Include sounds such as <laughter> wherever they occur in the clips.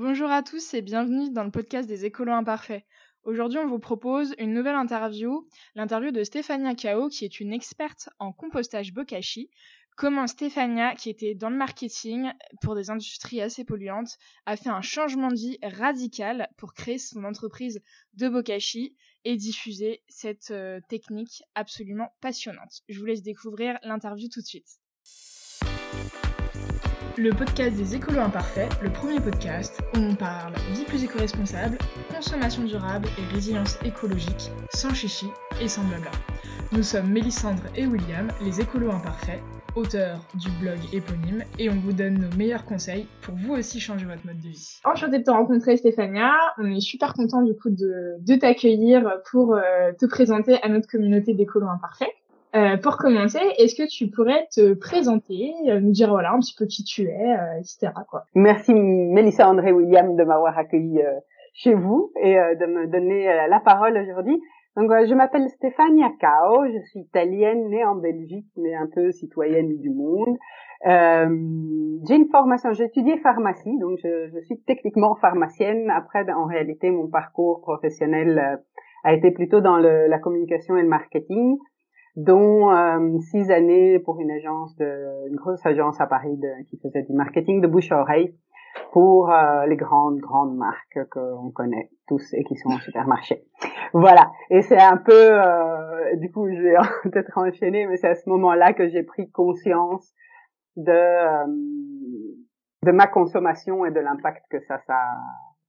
Bonjour à tous et bienvenue dans le podcast des écolos imparfaits. Aujourd'hui, on vous propose une nouvelle interview, l'interview de Stéphania Kao, qui est une experte en compostage bokashi. Comment Stéphania, qui était dans le marketing pour des industries assez polluantes, a fait un changement de vie radical pour créer son entreprise de bokashi et diffuser cette euh, technique absolument passionnante. Je vous laisse découvrir l'interview tout de suite. Le podcast des écolos imparfaits, le premier podcast où on parle vie plus éco-responsable, consommation durable et résilience écologique, sans chichi et sans blabla. Nous sommes Mélissandre et William, les écolos imparfaits, auteurs du blog éponyme, et on vous donne nos meilleurs conseils pour vous aussi changer votre mode de vie. Enchanté de te rencontrer Stéphania, on est super content du coup de, de t'accueillir pour euh, te présenter à notre communauté d'écolos imparfaits. Euh, pour commencer, est-ce que tu pourrais te présenter, euh, nous dire voilà un petit peu qui tu es, euh, etc. Quoi. Merci Mélissa André William de m'avoir accueilli chez vous et de me donner la parole aujourd'hui. Donc je m'appelle Stefania Cao, je suis italienne, née en Belgique, mais un peu citoyenne du monde. j'ai une formation, j'ai étudié pharmacie, donc je, je, suis techniquement pharmacienne. Après, en réalité, mon parcours professionnel a été plutôt dans le, la communication et le marketing dont euh, six années pour une agence de, une grosse agence à Paris de, qui faisait du marketing de bouche à oreille pour euh, les grandes grandes marques qu'on connaît tous et qui sont en supermarché. Voilà. Et c'est un peu, euh, du coup, je vais <laughs> peut-être enchaîner, mais c'est à ce moment-là que j'ai pris conscience de euh, de ma consommation et de l'impact que ça ça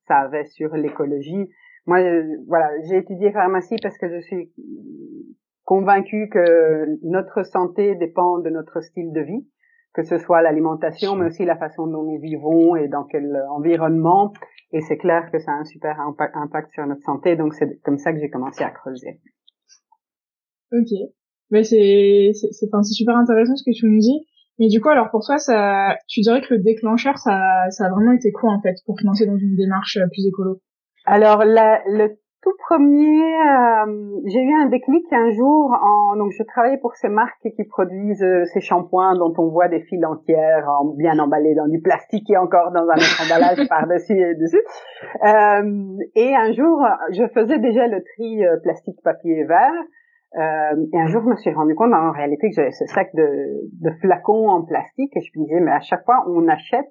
ça avait sur l'écologie. Moi, voilà, j'ai étudié pharmacie parce que je suis convaincu que notre santé dépend de notre style de vie, que ce soit l'alimentation, mais aussi la façon dont nous vivons et dans quel environnement. Et c'est clair que ça a un super impact sur notre santé, donc c'est comme ça que j'ai commencé à creuser. Ok, mais c'est c'est super intéressant ce que tu nous dis. Mais du coup, alors pour toi, ça, tu dirais que le déclencheur, ça, ça a vraiment été quoi en fait pour te dans une démarche euh, plus écolo? Alors la, le tout premier, euh, j'ai eu un déclic un jour. En, donc, je travaillais pour ces marques qui produisent euh, ces shampoings dont on voit des fils entières en, bien emballés dans du plastique et encore dans un autre <laughs> emballage par-dessus et dessus. Euh, et un jour, je faisais déjà le tri euh, plastique, papier et verre. et un jour, je me suis rendu compte en réalité que j'avais ce sac de, de flacons en plastique et je me disais, mais à chaque fois, on achète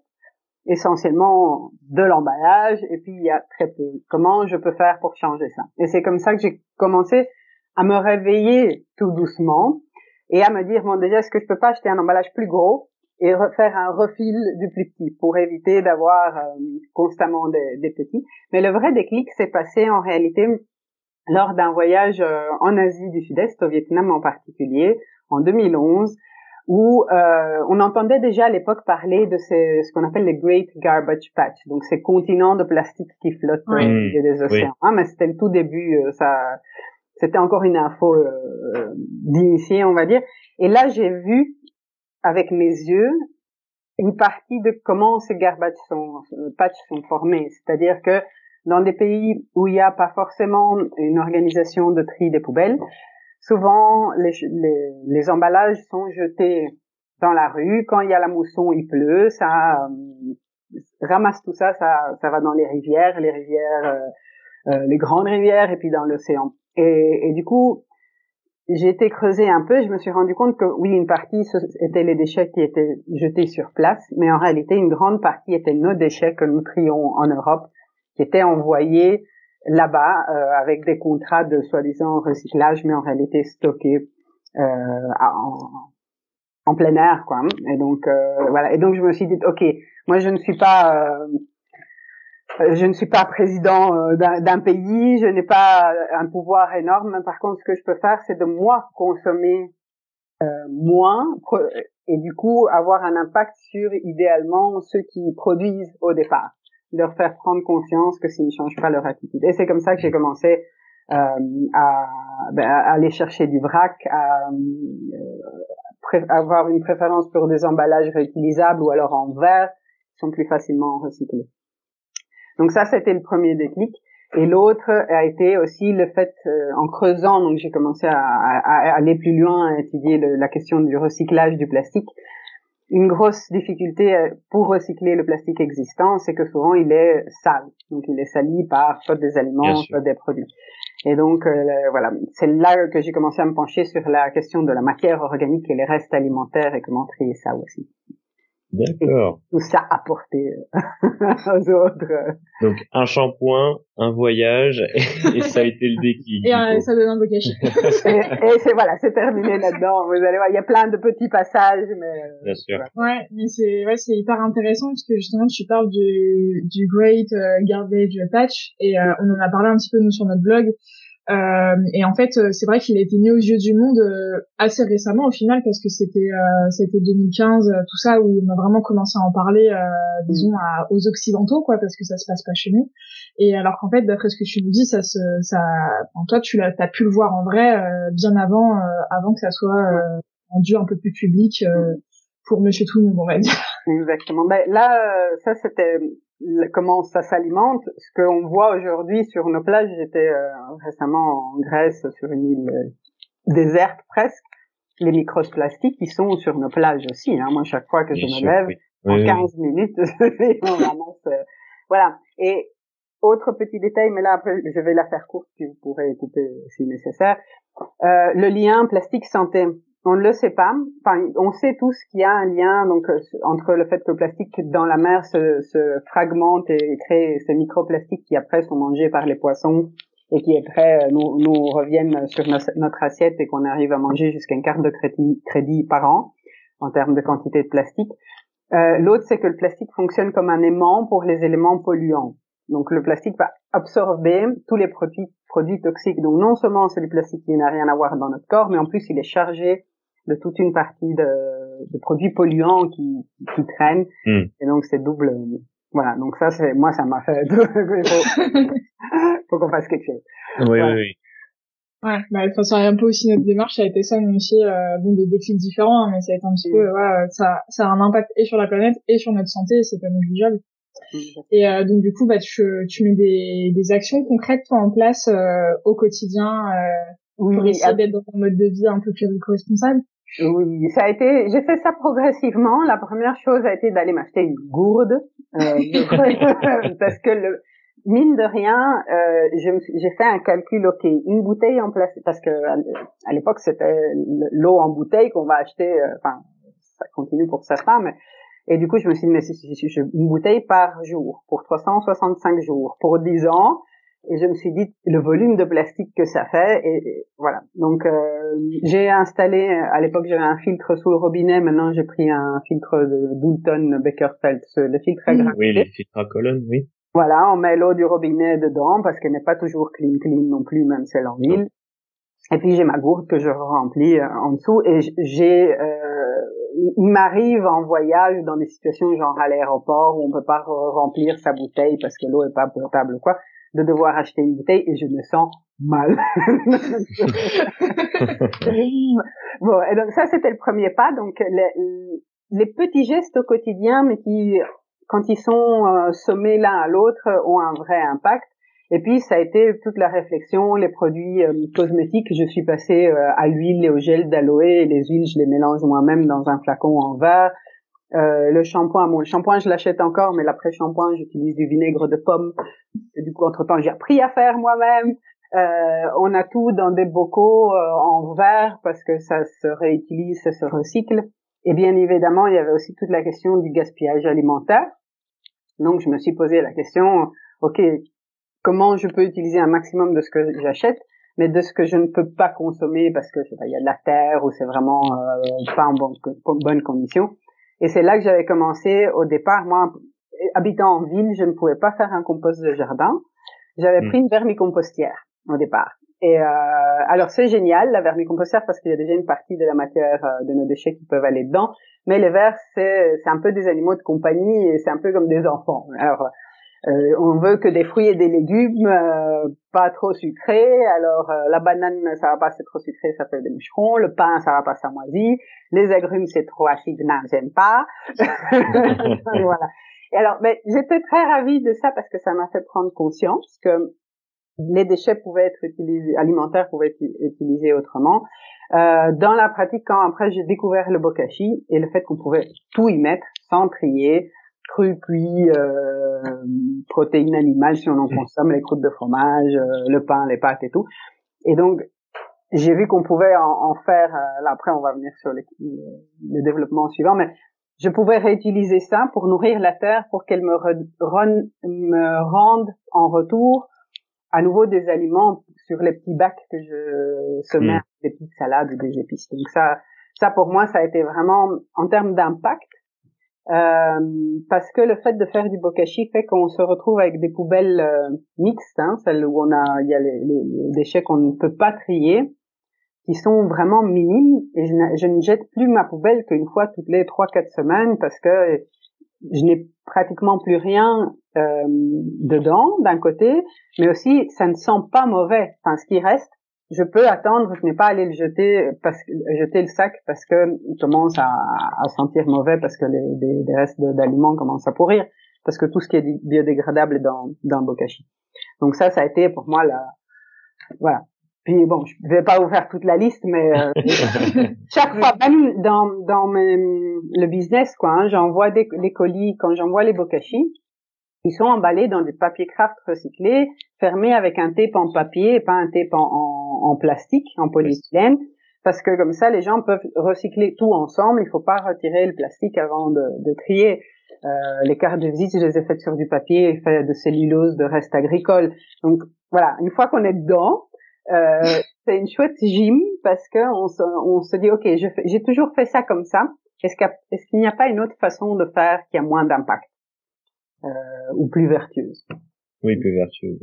essentiellement de l'emballage et puis il y a très peu. Comment je peux faire pour changer ça? Et c'est comme ça que j'ai commencé à me réveiller tout doucement et à me dire bon déjà est-ce que je peux pas acheter un emballage plus gros et refaire un refil du plus petit pour éviter d'avoir euh, constamment des, petits? Mais le vrai déclic s'est passé en réalité lors d'un voyage euh, en Asie du Sud-Est, au Vietnam en particulier, en 2011, où euh, on entendait déjà à l'époque parler de ces, ce qu'on appelle les Great Garbage Patch, donc ces continents de plastique qui flottent au milieu des océans. Ah, mais c'était le tout début, euh, ça, c'était encore une info euh, d'initié, on va dire. Et là, j'ai vu avec mes yeux une partie de comment ces garbage sont, euh, patch sont formés, c'est-à-dire que dans des pays où il n'y a pas forcément une organisation de tri des poubelles, Souvent, les, les, les, emballages sont jetés dans la rue. Quand il y a la mousson, il pleut, ça euh, ramasse tout ça, ça, ça va dans les rivières, les rivières, euh, euh, les grandes rivières, et puis dans l'océan. Et, et, du coup, j'ai été creuser un peu, je me suis rendu compte que oui, une partie étaient les déchets qui étaient jetés sur place, mais en réalité, une grande partie étaient nos déchets que nous trions en Europe, qui étaient envoyés là-bas euh, avec des contrats de soi-disant recyclage, mais en réalité stockés euh, en, plein air, quoi. Et donc euh, voilà. Et donc je me suis dit, ok, moi je ne suis pas je ne suis pas président d'un pays, je n'ai pas un pouvoir énorme. Par contre, ce que je peux faire, c'est de moi consommer euh, moins et du coup avoir un impact sur idéalement ceux qui produisent au départ leur faire prendre conscience que s'ils ne changent pas leur attitude. Et c'est comme ça que j'ai commencé euh, à, ben, à, aller chercher du vrac, à, euh, avoir une préférence pour des emballages réutilisables ou alors en verre, qui sont plus facilement recyclés. Donc ça, c'était le premier déclic. Et l'autre a été aussi le fait, euh, en creusant, donc j'ai commencé à, à, aller plus loin, à étudier la question du recyclage du plastique. Une grosse difficulté euh, pour recycler le plastique existant, c'est que souvent il est sale. Donc il est sali par soit des aliments, soit des produits. Et donc euh, voilà, c'est là que j'ai commencé à me pencher sur la question de la matière organique et les restes alimentaires et comment trier ça aussi. D'accord. <laughs> Tout ça apporté euh, <laughs> aux autres. Donc un shampoing, un voyage et, ça a été le déclic. Et ça donne un beau cachet. <laughs> et, c'est voilà, c'est terminé là-dedans. Vous allez voir, il y a plein de petits passages, mais. Euh, Bien sûr. Ouais, mais c'est ouais, c'est hyper intéressant parce que justement tu parles du du Great euh, Garbage Patch et on en a parlé un petit peu nous sur notre blog. Euh, et en fait, euh, c'est vrai qu'il a été mis aux yeux du monde euh, assez récemment au final parce que c'était c'était 2015 tout ça où on a vraiment commencé à en parler, disons aux occidentaux quoi, parce que ça se passe pas chez nous. Et alors qu'en fait, d'après ce que tu nous dis, ça se ça, toi tu l'as as pu le voir en vrai bien avant avant que ça soit rendu un peu plus public pour Monsieur tout le monde on va dire. Exactement. Ben là, ça c'était comment ça s'alimente. Ce qu'on voit aujourd'hui sur nos plages, j'étais euh, récemment en Grèce sur une île euh, déserte presque, les microplastiques qui sont sur nos plages aussi. Hein. Moi, chaque fois que je me lève, en 15 minutes, <laughs> on ramasse. Euh, voilà. Et autre petit détail, mais là après je vais la faire courte, puis vous pourrez couper si nécessaire. le lien plastique santé on ne le sait pas. On sait tous qu'il y a un lien donc euh, entre le fait que le plastique dans la mer se, fragmente et crée ces microplastiques qui après sont mangés par les poissons et qui après euh, nous, nous reviennent sur notre assiette et qu'on arrive à manger jusqu'à une carte de crédit, crédit par an en termes de quantité de plastique. Euh, L'autre, c'est que le plastique fonctionne comme un aimant pour les éléments polluants. Donc le plastique va absorber tous les produits, produits toxiques. Donc non seulement c'est du plastique qui n'a rien à voir dans notre corps, mais en plus il est chargé de toute une partie de, de produits polluants qui, qui traînent. Hmm. Et donc c'est double. Voilà. Donc ça c'est moi ça m'a fait. <laughs> faut, <laughs> faut qu'on fasse quelque chose. Oui oui oui. Ouais, bah, enfin, c'est un peu aussi notre démarche a été ça, même si, euh, bon, des défis différents, hein, mais ça a été un petit peu, ouais, ça, ça a un impact et sur la planète et sur notre santé, c'est pas négligeable. Et euh, donc du coup, bah, tu, tu mets des, des actions concrètes toi, en place euh, au quotidien euh, pour oui, essayer d'être dans un mode de vie un peu plus éco-responsable. Oui, ça a été. J'ai fait ça progressivement. La première chose a été d'aller m'acheter une gourde euh, <laughs> parce que le mine de rien, euh, j'ai fait un calcul. Ok, une bouteille en place parce que à l'époque c'était l'eau en bouteille qu'on va acheter. Euh, enfin, ça continue pour certains, mais et du coup je me suis dit mais c'est une bouteille par jour pour 365 jours pour 10 ans. Et je me suis dit le volume de plastique que ça fait et, voilà. Donc euh, j'ai installé à l'époque j'avais un filtre sous le robinet. Maintenant j'ai pris un filtre de Doulton Beckerfeld le filtre à mmh. oui les filtres à colonne oui. Voilà on met l'eau du robinet dedans parce qu'elle n'est pas toujours clean clean non plus même celle en ville et puis j'ai ma gourde que je remplis euh, en dessous. Et j'ai euh, il m'arrive en voyage dans des situations genre à l'aéroport où on peut pas remplir sa bouteille parce que l'eau est pas potable ou quoi de devoir acheter une bouteille et je me sens mal. <laughs> bon, et donc ça c'était le premier pas. Donc les, petits gestes au quotidien, mais qui quand ils sont euh, sommés l'un à l'autre, ont un vrai impact. Et puis ça a été toute la réflexion, les produits euh, cosmétiques. Je suis passée euh, à l'huile et au gel d'aloe. Les huiles, je les mélange moi-même dans un flacon en verre. Euh, le shampoing, bon, le shampoing, je l'achète encore, mais l'après-shampoing, j'utilise du vinaigre de pomme. Du coup, entre-temps, j'ai appris à faire moi-même. Euh, on a tout dans des bocaux en verre parce que ça se réutilise, ça se recycle. Et bien évidemment, il y avait aussi toute la question du gaspillage alimentaire. Donc, je me suis posé la question, ok, comment je peux utiliser un maximum de ce que j'achète, mais de ce que je ne peux pas consommer parce que il y a de la terre ou c'est vraiment euh, pas en bonne, bonne condition. Et c'est là que j'avais commencé au départ. Moi, habitant en ville, je ne pouvais pas faire un compost de jardin. J'avais hmm. pris une vermicompostière au départ. Et euh, alors c'est génial la vermicompostière parce qu'il y a déjà une partie de la matière euh, de nos déchets qui peuvent aller dedans. Mais les vers c'est c'est un peu des animaux de compagnie et c'est un peu comme des enfants. Alors euh, on veut que des fruits et des légumes euh, pas trop sucrés. Alors euh, la banane ça va pas c'est trop sucré, ça fait des moucherons. Le pain ça va pas ça moisit. Les agrumes c'est trop acide, non j'aime pas. <laughs> voilà. Et alors, mais j'étais très ravie de ça parce que ça m'a fait prendre conscience que les déchets pouvaient être utilisés, alimentaires pouvaient être utilisés autrement. Euh, dans la pratique, quand après j'ai découvert le bokashi et le fait qu'on pouvait tout y mettre sans trier, cru, cuit, euh, protéines animales si on en consomme, les croûtes de fromage, euh, le pain, les pâtes et tout. Et donc j'ai vu qu'on pouvait en, faire. Euh, là après on va venir sur le, le développement suivant, mais je pouvais réutiliser ça pour nourrir la terre, pour qu'elle me, me rende en retour à nouveau des aliments sur les petits bacs que je semais, mm. des petites salades ou des épices. Donc ça, ça pour moi, ça a été vraiment en termes d'impact, euh, parce que le fait de faire du bokashi fait qu'on se retrouve avec des poubelles euh, mixtes, hein, celles où on a, il y a les, les déchets qu'on ne peut pas trier, qui sont vraiment minimes, et je, je ne jette plus ma poubelle qu'une fois toutes les trois quatre semaines parce que je n'ai pratiquement plus rien euh, dedans d'un côté, mais aussi ça ne sent pas mauvais. Enfin, ce qui reste, je peux attendre, je n'ai pas à aller le jeter parce que jeter le sac parce que il commence à, à sentir mauvais parce que les, les, restes d'aliments commencent à pourrir parce que tout ce qui est biodégradable est dans dans le bokashi. Donc ça, ça a été pour moi la voilà puis bon, je vais pas vous faire toute la liste, mais euh, <laughs> chaque fois, même dans dans mes, le business, quoi, hein, j'envoie des les colis quand j'envoie les bokashi, ils sont emballés dans des papiers craft recyclés, fermés avec un tape en papier et pas un tape en, en, plastique, en polyéthylène, parce que comme ça, les gens peuvent recycler tout ensemble. Il faut pas retirer le plastique avant de, de trier. Euh, les cartes de visite, je les ai faites sur du papier fait de cellulose, de restes agricoles. Donc voilà, une fois qu'on est dedans, euh, <laughs> c'est une chouette gym parce que on se, on se dit ok, j'ai toujours fait ça comme ça. Est-ce qu'il n'y a pas une autre façon de faire qui a moins d'impact euh, ou plus vertueuse? Oui, plus vertueuse.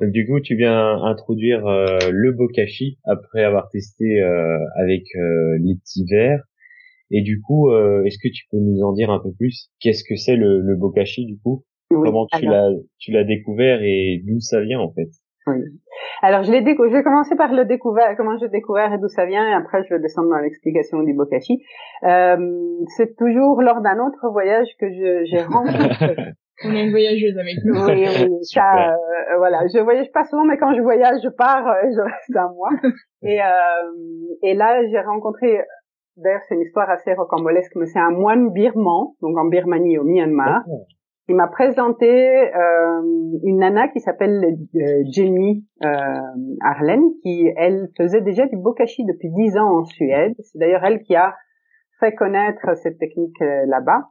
Donc, du coup, tu viens introduire euh, le bokashi après avoir testé euh, avec euh, les petits verres. Et du coup, est-ce que tu peux nous en dire un peu plus? Qu'est-ce que c'est le, le bokashi du coup? Comment tu l'as tu l'as découvert et d'où ça vient en fait? Oui. Alors je l'ai je vais commencer par le découvert, comment j'ai découvert et d'où ça vient, et après je vais descendre dans l'explication du bokashi. Euh, c'est toujours lors d'un autre voyage que j'ai <laughs> rencontré. On a une voyageuse avec nous. Oui, oui, <laughs> ça, euh, voilà. Je voyage pas souvent, mais quand je voyage, je pars, euh, je reste un mois. <laughs> Et, euh, et là, j'ai rencontré, d'ailleurs, c'est une histoire assez rocambolesque, mais c'est un moine birman, donc en Birmanie, au Myanmar, il m'a présenté euh, une nana qui s'appelle euh, Jenny euh, Arlen, qui elle faisait déjà du bokashi depuis dix ans en Suède. C'est d'ailleurs elle qui a fait connaître cette technique euh, là-bas.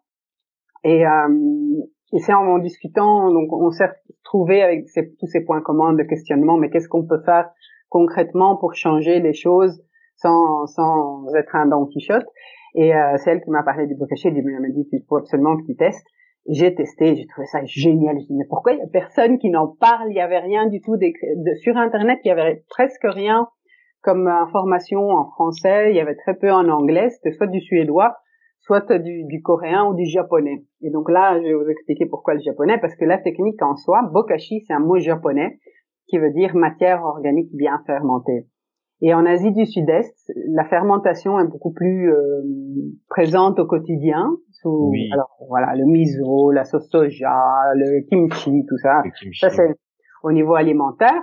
Et, euh, et c'est en, discutant, donc on s'est trouvé avec tous ces points communs de questionnement. Mais qu'est-ce qu'on peut faire concrètement pour changer les choses sans, sans être un Don Quichotte? Et euh, c'est qui m'a parlé du bokashi. Elle m'a dit il faut absolument que tu testes. J'ai testé, j'ai trouvé ça génial. Je me mais pourquoi il y a personne qui n'en parle? Il y avait rien du tout sur Internet. Il y avait presque rien comme information en français. Il y avait très peu en anglais. C'était soit du suédois, soit du, du, coréen ou du japonais. Et donc là, je vais vous expliquer pourquoi le japonais, parce que la technique en soi, bokashi, c'est un mot japonais qui veut dire matière organique bien fermentée. Et en Asie du Sud-Est, la fermentation est beaucoup plus euh, présente au quotidien. Sous, Alors voilà, le miso, la sauce soja, le kimchi, tout ça. Ça c'est au niveau alimentaire.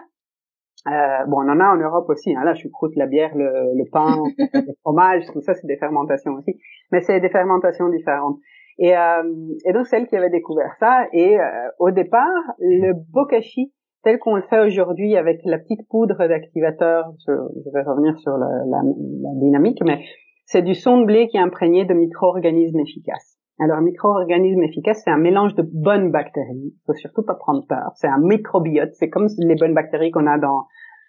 Euh, bon, on en a en Europe aussi. Hein, la choucroute, la bière, le, le pain, <laughs> le fromage, tout ça, c'est des fermentations aussi. Mais c'est des fermentations différentes. Et, euh, et donc, celle qui avait découvert ça. Et euh, au départ, le bokashi tel qu'on le fait aujourd'hui avec la petite poudre d'activateur, je, vais revenir sur la, la, la dynamique, mais c'est du son de blé qui est imprégné de micro-organismes efficaces. Alors, micro-organismes efficaces, c'est un mélange de bonnes bactéries. Il faut surtout pas prendre peur. C'est un microbiote. C'est comme les bonnes bactéries qu'on a dans,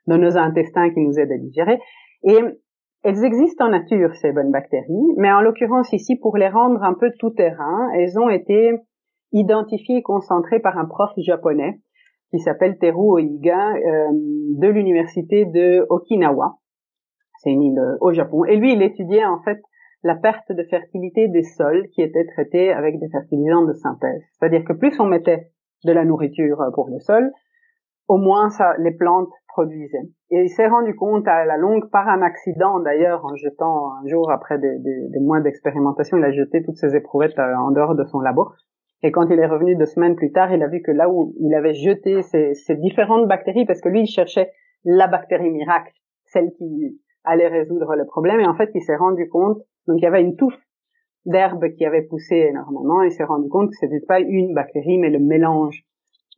dans nos intestins qui nous aident à digérer. Et elles existent en nature, ces bonnes bactéries, mais en l'occurrence ici, pour les rendre un peu tout terrain, elles ont été identifiées et concentrées par un prof japonais qui s'appelle Teru Oiga euh, de l'université de Okinawa. C'est une île euh, au Japon. Et lui, il étudiait en fait la perte de fertilité des sols qui étaient traités avec des fertilisants de synthèse. C'est-à-dire que plus on mettait de la nourriture euh, pour le sol, au moins ça, les plantes produisaient. Et il s'est rendu compte à la longue, par un accident d'ailleurs, en jetant un jour après des, des, des mois d'expérimentation, il a jeté toutes ses éprouvettes en dehors de son labo. Et quand il est revenu deux semaines plus tard, il a vu que là où il avait jeté ces, ces différentes bactéries, parce que lui, il cherchait la bactérie miracle, celle qui allait résoudre le problème, et en fait, il s'est rendu compte, donc il y avait une touffe d'herbe qui avait poussé énormément, et s'est rendu compte que ce n'était pas une bactérie, mais le mélange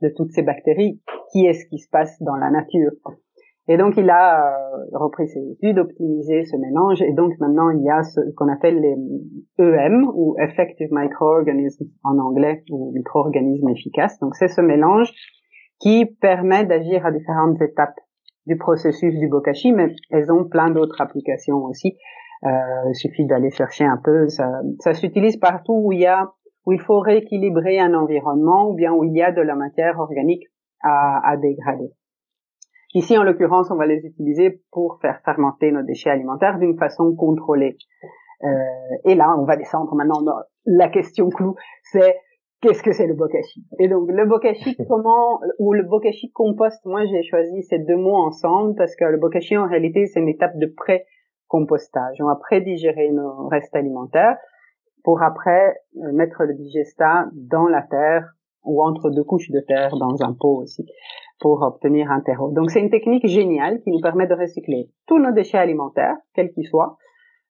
de toutes ces bactéries. Qui est-ce qui se passe dans la nature et donc il a euh, repris ses études, optimisé ce mélange, et donc maintenant il y a ce qu'on appelle les EM ou Effective Microorganisms en anglais ou micro-organismes efficaces. Donc c'est ce mélange qui permet d'agir à différentes étapes du processus du bokashi, mais elles ont plein d'autres applications aussi. Euh, il suffit d'aller chercher un peu. Ça, ça s'utilise partout où il y a où il faut rééquilibrer un environnement ou bien où il y a de la matière organique à, à dégrader. Ici, en l'occurrence, on va les utiliser pour faire fermenter nos déchets alimentaires d'une façon contrôlée. Euh, et là, on va descendre maintenant dans la question clou, c'est qu'est-ce que c'est le bokashi? Et donc, le bokashi, <laughs> comment, ou le bokashi compost, moi j'ai choisi ces deux mots ensemble parce que le bokashi, en réalité, c'est une étape de pré-compostage. On va pré-digérer nos restes alimentaires pour après euh, mettre le digestat dans la terre ou entre deux couches de terre dans un pot aussi pour obtenir un terreau. Donc c'est une technique géniale qui nous permet de recycler tous nos déchets alimentaires, quels qu'ils soient,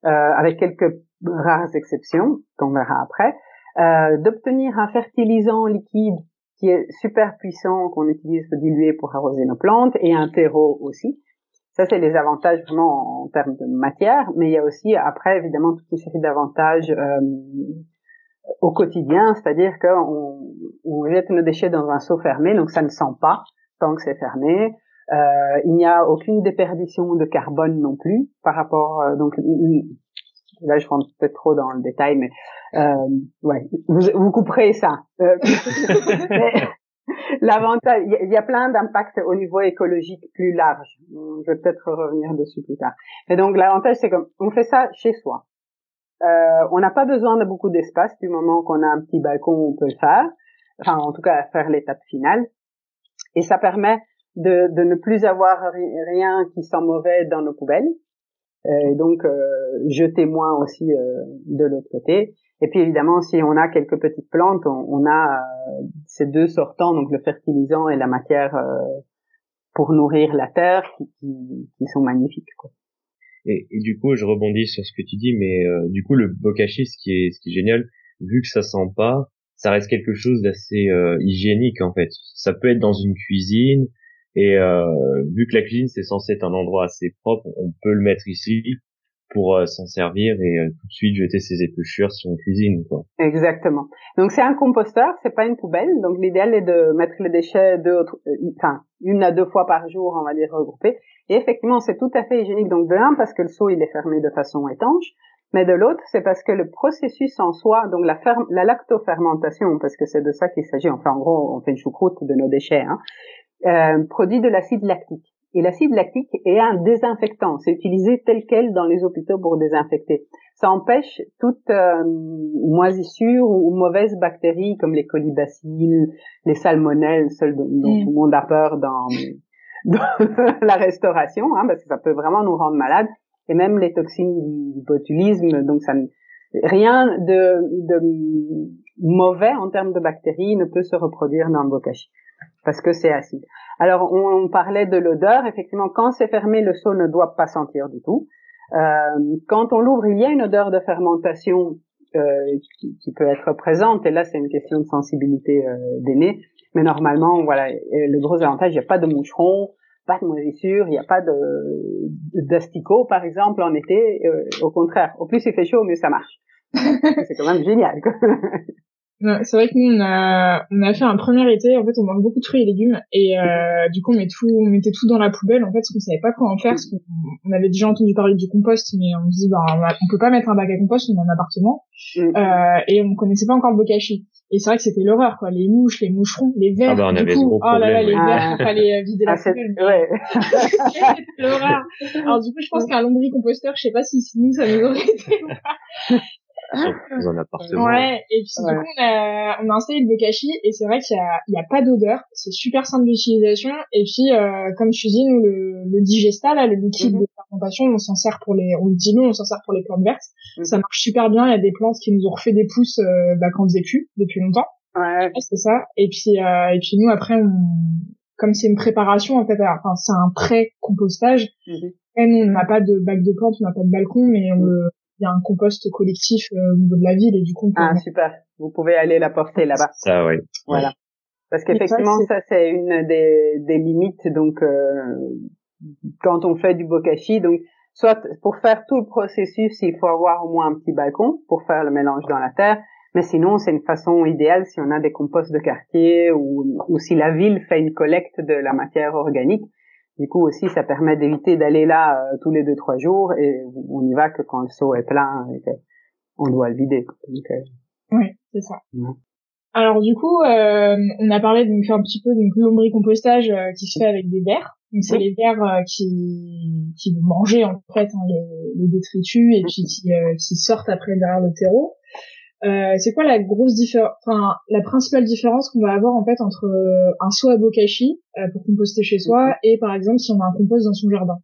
euh, avec quelques rares exceptions qu'on verra après, euh, d'obtenir un fertilisant liquide qui est super puissant qu'on utilise pour diluer pour arroser nos plantes et un terreau aussi. Ça, c'est les avantages vraiment en termes de matière, mais il y a aussi après évidemment toute une série d'avantages euh, au quotidien, c'est-à-dire qu'on on jette nos déchets dans un seau fermé, donc ça ne sent pas tant que c'est fermé. Euh, il n'y a aucune déperdition de carbone non plus par rapport euh, donc là je rentre peut-être trop dans le détail mais euh, ouais vous, vous couperez ça euh, <laughs> l'avantage il y, a plein d'impacts au niveau écologique plus large. Je vais peut-être revenir dessus plus tard. Et donc l'avantage c'est qu'on fait ça chez soi. Euh, on n'a pas besoin de beaucoup d'espace du moment qu'on a un petit balcon on peut le faire. Enfin en tout cas faire l'étape finale. Et ça permet de, de, ne plus avoir rien qui sent mauvais dans nos poubelles. Et donc euh, jeter moins aussi euh, de l'autre côté. Et puis évidemment, si on a quelques petites plantes, on, on a euh, ces deux sortants, donc le fertilisant et la matière euh, pour nourrir la terre, qui, qui, qui sont magnifiques. Quoi. Et, et, du coup, je rebondis sur ce que tu dis, mais du coup, le bokashi, ce qui est, ce qui est génial, vu que ça sent pas, ça reste quelque chose d'assez euh, hygiénique en fait. Ça peut être dans une cuisine et euh, vu que la cuisine c'est censé être un endroit assez propre, on peut le mettre ici pour euh, s'en servir et tout de suite jeter ses épluchures sur une cuisine quoi. Exactement. Donc c'est un composteur, c'est pas une poubelle. Donc l'idéal est de mettre les déchets deux, enfin une à deux fois par jour, on va dire regroupés. Et effectivement, c'est tout à fait hygiénique. Donc de un parce que le seau il est fermé de façon étanche mais de l'autre, c'est parce que le processus en soi, donc la, la lactofermentation, parce que c'est de ça qu'il s'agit, enfin en gros, on fait une choucroute de nos déchets, hein, euh, produit de l'acide lactique. Et l'acide lactique est un désinfectant, c'est utilisé tel quel dans les hôpitaux pour désinfecter. Ça empêche toute euh, moisissure ou, mauvaise bactéries comme les colibacilles, les salmonelles, celles dont, mm. tout le monde a peur dans, <laughs> dans la restauration, hein, parce que ça peut vraiment nous rendre malades et même les toxines du botulisme. Donc ça, rien de, de mauvais en termes de bactéries ne peut se reproduire dans le bokashi parce que c'est acide. Alors on, parlait de l'odeur. Effectivement, quand c'est fermé, le seau ne doit pas sentir du tout. Euh, quand on l'ouvre, il y a une odeur de fermentation euh, qui, qui, peut être présente. Et là, c'est une question de sensibilité euh, des nez. Mais normalement, voilà, le gros avantage, il n'y a pas de moucherons, pas de moisissure, il n'y a pas de d'asticot par exemple en été. Euh, au contraire, au plus il fait chaud, mieux ça marche. <laughs> c'est quand même génial. C'est vrai que nous on a on a fait un premier été. En fait, on mange beaucoup de fruits et légumes et euh, du coup on met tout on mettait tout dans la poubelle. En fait, parce qu'on savait pas quoi en faire. Parce qu'on avait déjà entendu parler du compost, mais on se dit bah on, peut pas mettre un bac à compost dans un appartement. Mm. Euh, et on connaissait pas encore le bokashi. Et c'est vrai que c'était l'horreur, quoi. Les mouches, les moucherons, les vers. Ah bah, on avait coup, oh là là, les vers, ah. il fallait vider la ah, poubelle. Ouais. <laughs> l'horreur. Alors du coup, je pense qu'un lombricomposteur, je sais pas si nous, ça nous aurait été ou pas. Dans un appartement. Ouais, et puis du coup, on a, on a installé le bokashi, et c'est vrai qu'il y a, il y a pas d'odeur, c'est super simple d'utilisation, et puis, euh, comme tu dis, nous, le, le digesta, là, le liquide mhm. de fermentation, on s'en sert pour les, on le dilue, on s'en sert pour les plantes vertes. Mhm. Ça marche super bien, il y a des plantes qui nous ont refait des pousses, euh, bah, quand on faisait plus, depuis longtemps. Ouais. c'est ça. Et puis euh, et puis nous après, on, comme c'est une préparation en fait, enfin c'est un pré-compostage. Mhm. Et nous on n'a pas de bac de plantes, on n'a pas de balcon, mais on, il y a un compost collectif euh, au niveau de la ville et du coup Ah super. Vous pouvez aller la porter là-bas. Ça, oui. Voilà. Parce qu'effectivement, ça c'est une des, des limites. Donc, euh, quand on fait du bokashi, donc soit pour faire tout le processus, il faut avoir au moins un petit balcon pour faire le mélange dans la terre. Mais sinon, c'est une façon idéale si on a des composts de quartier ou, ou si la ville fait une collecte de la matière organique. Du coup aussi, ça permet d'éviter d'aller là euh, tous les deux trois jours et on y va que quand le seau est plein et qu'on doit le vider. Donc, euh, Oui, c'est ça. Ouais. Alors du coup, euh, on a parlé donc un petit peu donc lombricompostage euh, qui se fait avec des vers. Donc c'est les vers euh, qui qui vont manger en fait hein, les, les détritus et puis qui euh, qui sortent après derrière le terreau. Euh, c'est quoi la grosse différence, enfin la principale différence qu'on va avoir en fait entre euh, un seau à bokashi euh, pour composter chez soi et par exemple si on a un compost dans son jardin?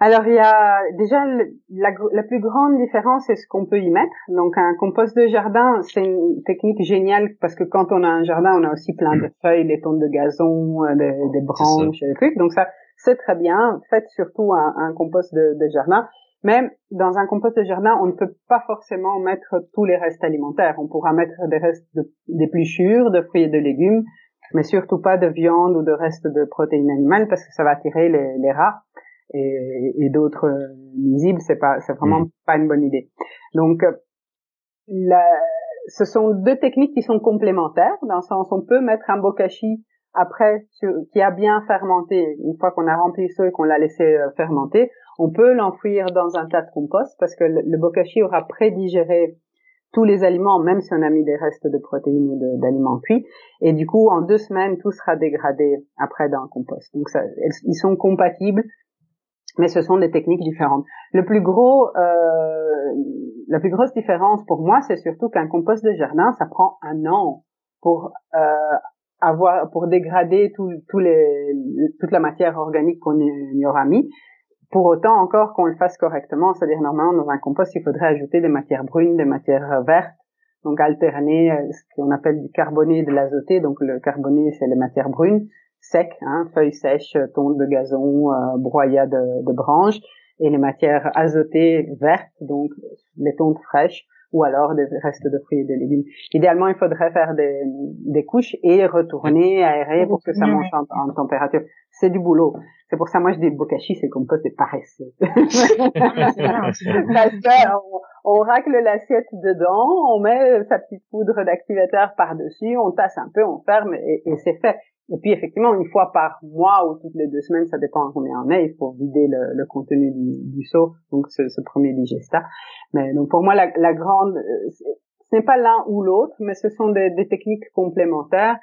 Alors il y a déjà la, plus grande différence c'est ce qu'on peut y mettre. Donc un compost de jardin c'est une technique géniale parce que quand on a un jardin on a aussi plein de feuilles, des tonnes de gazon, euh, des, des branches, des trucs. Donc ça c'est très bien. Faites surtout un, un compost de, de jardin. Mais dans un compost de jardin on ne peut pas forcément mettre tous les restes alimentaires. On pourra mettre des restes de- d'épluchures, de fruits et de légumes, mais surtout pas de viande ou de restes de protéines animales parce que ça va attirer les, les rats et, et d'autres nuisibles, c'est pas, c'est vraiment Mhm. pas une bonne idée. Donc, la, ce sont deux techniques qui sont complémentaires, dans le sens on peut mettre un bokashi après qui a bien fermenté, une fois qu'on a rempli ça et qu'on l'a laissé euh, fermenter, on peut l'enfouir dans un tas de compost parce que le, bokashi aura prédigéré tous les aliments, même si on a mis des restes de protéines ou d'aliments cuits. Et du coup, en deux semaines, tout sera dégradé après dans le compost. Donc, ça, ils sont compatibles, mais ce sont des techniques différentes. Le plus gros, euh, la plus grosse différence pour moi, c'est surtout qu'un compost de jardin, ça prend un an pour euh, avoir, pour dégrader tout, tous les, toute la matière organique qu'on y aura mis. Pour autant, encore qu'on le fasse correctement, c'est-à-dire normalement dans un compost, il faudrait ajouter des matières brunes, des matières vertes, donc alterner euh, ce qu'on appelle du carboné et de l'azoté. Donc le carboné, c'est les matières brunes, secs, hein, feuilles sèches, euh, tontes de gazon, euh, de, de branches, et les matières azotées vertes, donc les tontes fraîches, ou alors des restes de fruits et de légumes. Idéalement, il faudrait faire des, des couches et retourner, aérer pour que ça monte en, en température. C'est du boulot. C'est pour ça, moi, je dis bokashi, c'est compost des paresseux. <laughs> Parce que on, on racle l'assiette dedans, on met sa petite poudre d'activateur par-dessus, on tasse un peu, on ferme et, et c'est fait. Et puis effectivement, une fois par mois ou toutes les deux semaines, ça dépend combien on est, il faut vider le, le contenu du, du seau, donc ce, ce premier digesta. Mais donc pour moi, la, la grande, euh, ce n'est pas l'un ou l'autre, mais ce sont des, des techniques complémentaires.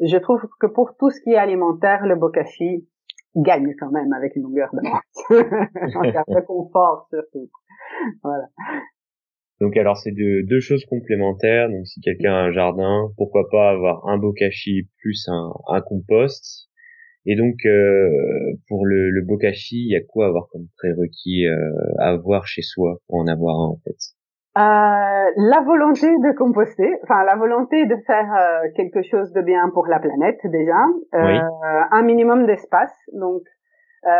Je trouve que pour tout ce qui est alimentaire, le bokashi gagne quand même avec une longueur d'avance. en termes de <laughs> confort surtout. Voilà. Donc alors c'est deux, deux choses complémentaires. Donc si quelqu'un a un jardin, pourquoi pas avoir un bokashi plus un, un compost. Et donc euh, pour le, le bokashi, il y a quoi avoir comme prérequis euh, à avoir chez soi pour en avoir un en fait? Euh, la volonté de composter, enfin la volonté de faire euh, quelque chose de bien pour la planète déjà, Euh, Oui. un minimum d'espace, donc euh,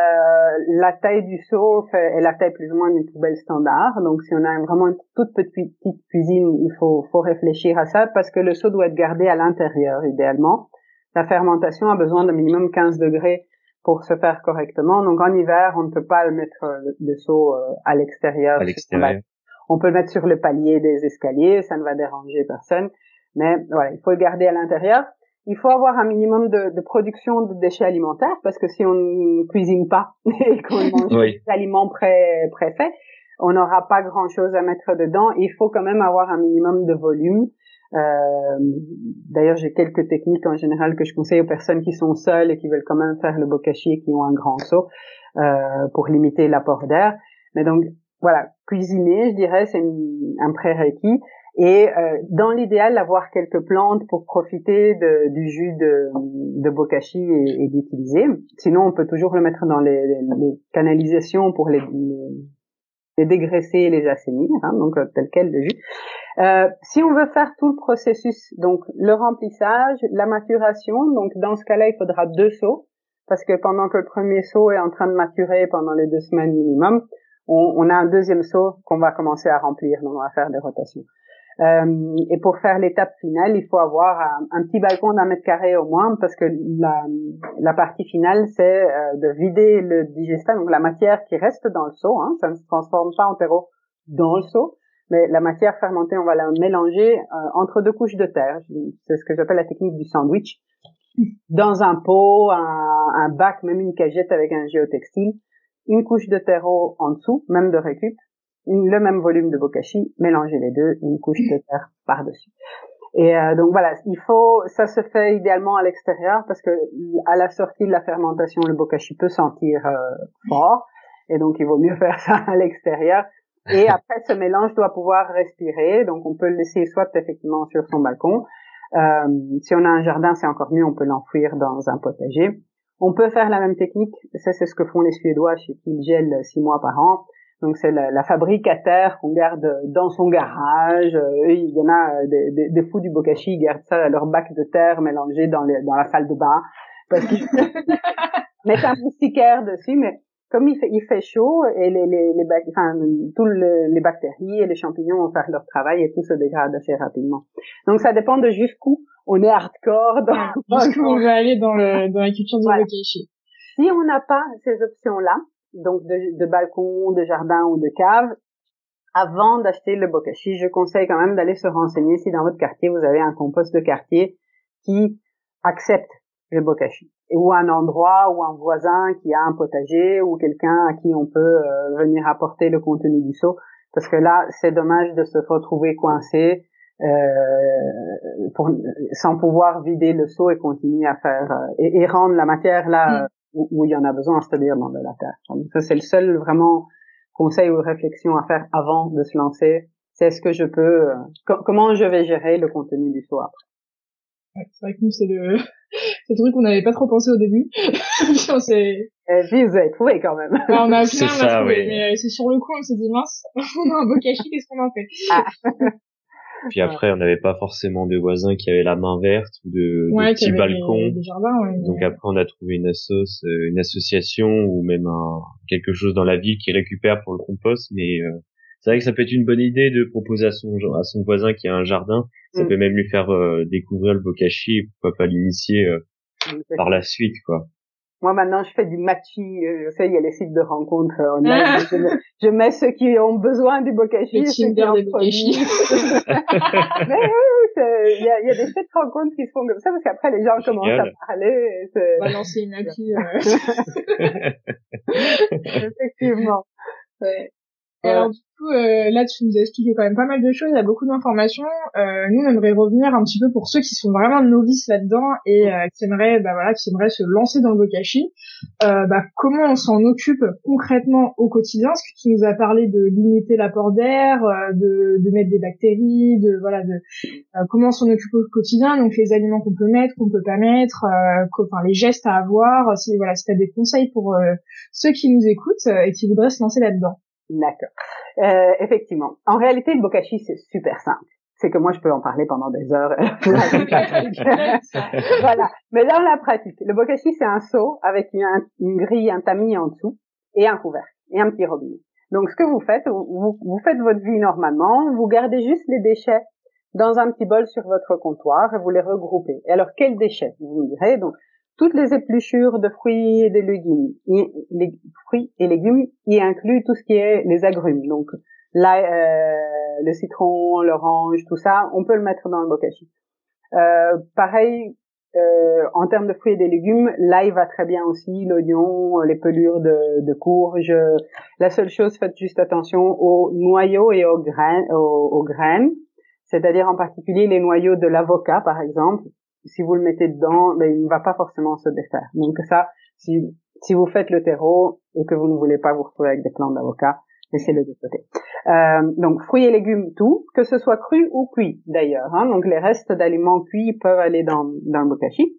la taille du seau est la taille plus ou moins d'une poubelle standard, donc si on a vraiment une toute petite, petite cuisine, il faut, faut réfléchir à ça parce que le seau doit être gardé à l'intérieur idéalement. La fermentation a besoin d'un minimum 15 degrés pour se faire correctement, donc en hiver on ne peut pas le mettre euh, le, le seau à l'extérieur. à l'extérieur on peut le mettre sur le palier des escaliers, ça ne va déranger personne. Mais voilà, il faut le garder à l'intérieur. Il faut avoir un minimum de, de production de déchets alimentaires parce que si on ne cuisine pas <laughs> et qu'on mange Oui. des aliments pré préfaits, on n'aura pas grand chose à mettre dedans. Il faut quand même avoir un minimum de volume. Euh, D'ailleurs, j'ai quelques techniques en général que je conseille aux personnes qui sont seules et qui veulent quand même faire le bokashi et qui ont un grand seau euh, pour limiter l'apport d'air. Mais donc, voilà, cuisiner, je dirais, c'est un prérequis. Et euh, dans l'idéal, avoir quelques plantes pour profiter de- du jus de, de bokashi et, et d'utiliser. Sinon, on peut toujours le mettre dans les, les- les canalisations pour les, les, les dégraisser et les assainir, hein, donc euh, tel quel le jus. Euh, si on veut faire tout le processus, donc le remplissage, la maturation, donc dans ce cas-là, il faudra deux seaux, parce que pendant que le premier seau est en train de maturer pendant les deux semaines minimum, on, on a un deuxième seau qu'on va commencer à remplir, donc on va faire des rotations. Euh, et pour faire l'étape finale, il faut avoir un, petit balcon d'un mètre carré au moins, parce que la, la partie finale, c'est euh, de vider le digestat, donc la matière qui reste dans le seau, hein, ça ne se transforme pas en terreau dans le seau, mais la matière fermentée, on va la mélanger euh, entre deux couches de terre. C'est ce que j'appelle la technique du sandwich. Dans un pot, un, un bac, même une cagette avec un géotextile, une couche de terreau en dessous, même de récup, le même volume de bokashi, mélanger les deux, une couche de <laughs> terre par-dessus. Et euh, donc voilà, il faut, ça se fait idéalement à l'extérieur parce que à la sortie de la fermentation, le bokashi peut sentir euh, fort, et donc il vaut mieux faire ça à l'extérieur. Et <laughs> après, ce mélange doit pouvoir respirer, donc on peut le laisser soit effectivement sur son balcon. Euh, si on a un jardin, c'est encore mieux, on peut l'enfouir dans un potager. On peut faire la même technique, ça c'est ce que font les Suédois chez qui ils gèlent six mois par an. Donc c'est la, la, fabrique à terre qu'on garde dans son garage. Euh, il y en a euh, des, des, des, fous du bokashi, ils gardent ça à leur bac de terre mélangé dans, les, dans la salle de bain parce qu'ils <laughs> mettent un moustiquaire dessus. Mais comme il fait, il fait chaud et les, les, les, enfin, tous les bactéries et les champignons vont faire leur travail et tout se dégrade assez rapidement. Donc ça dépend de jusqu'où on est hardcore dans, jusqu'où on veut aller dans, le, dans la culture du bokashi. Si on n'a pas ces options-là, donc de, de balcon, de jardin ou de cave, avant d'acheter le bokashi, je conseille quand même d'aller se renseigner si dans votre quartier vous avez un compost de quartier qui accepte le bokashi ou un endroit ou un voisin qui a un potager ou quelqu'un à qui on peut euh, venir apporter le contenu du seau. Parce que là c'est dommage de se retrouver coincé euh, pour, sans pouvoir vider le seau et continuer à faire euh, et, rendre la matière là mm où, il y en a besoin, c'est-à-dire dans de la terre. Donc ça, c'est le seul vraiment conseil ou réflexion à faire avant de se lancer. C'est est-ce que je peux, euh, comment je vais gérer le contenu du soir. Ouais, c'est vrai que nous, c'est le, <laughs> le truc qu'on n'avait pas trop pensé au début. <laughs> on s'est... Et puis, vous avez trouvé quand même. Ah, on a plein, ça, oui. mais euh, c'est sur le coup, on s'est dit, mince, <laughs> on a un beau cachet, qu'est-ce qu'on en fait? Ah. Puis après, on n'avait pas forcément de voisins qui avaient la main verte ou de, petits balcons. Donc après, on a trouvé une assoce, euh, une association ou même un, quelque chose dans la ville qui récupère pour le compost. Mais euh, c'est vrai que ça peut être une bonne idée de proposer à son à son voisin qui a un jardin. Ça mm. peut même lui faire euh, découvrir le bokashi et pourquoi pas l'initier par la suite, quoi. Moi maintenant, je fais du matching. Je sais, il y a les sites de rencontres <laughs> je, mets, ceux qui ont besoin du bokashi. Le Tinder des bokashi. <laughs> Mais oui, il y a, y a des sites de rencontres qui se font comme ça parce qu'après les gens commencent à parler. Balancer une appli. <laughs> Euh. Effectivement. Ouais. Alors du coup, euh, là tu nous as expliqué quand même pas mal de choses, il y a beaucoup d'informations. Euh, nous, on aimerait revenir un petit peu pour ceux qui sont vraiment novices là-dedans et euh, qui aimeraient, bah voilà, qui aimeraient se lancer dans le bokashi. Euh, bah, comment on s'en occupe concrètement au quotidien? Parce que tu nous as parlé de limiter l'apport d'air, euh, de, de mettre des bactéries, de voilà, de euh, comment on s'en occupe au quotidien? Donc les aliments qu'on peut mettre, qu'on peut pas mettre, enfin les gestes à avoir. Si voilà, si t'as des conseils pour ceux qui nous écoutent et qui voudraient se lancer là-dedans. D'accord. Euh, effectivement. En réalité, le bokashi, c'est super simple. C'est que moi, je peux en parler pendant des heures. <laughs> <laughs> voilà. Mais dans la pratique, le bokashi, c'est un seau avec une, grille, un tamis en dessous et un couvercle et un petit robinet. Donc, ce que vous faites, vous, vous faites votre vie normalement, vous gardez juste les déchets dans un petit bol sur votre comptoir et vous les regroupez. Et alors, quels déchets Vous me direz, donc, toutes les épluchures de fruits et de légumes, les fruits et légumes, y inclut tout ce qui est les agrumes. Donc, euh, le citron, l'orange, tout ça, on peut le mettre dans le bokashi. Euh, pareil, euh, en termes de fruits et de légumes, l'ail va très bien aussi, l'oignon, les pelures de, de courge. La seule chose, faites juste attention aux noyaux et aux graines, aux graines, c'est-à-dire en particulier les noyaux de l'avocat, par exemple si vous le mettez dedans, ben, il ne va pas forcément se défaire. Donc ça, si, si vous faites le terreau et que vous ne voulez pas vous retrouver avec des plants d'avocat, laissez-le de côté. Euh, donc fruits et légumes, tout, que ce soit cru ou cuit d'ailleurs. Hein, donc les restes d'aliments cuits peuvent aller dans, dans le bokashi.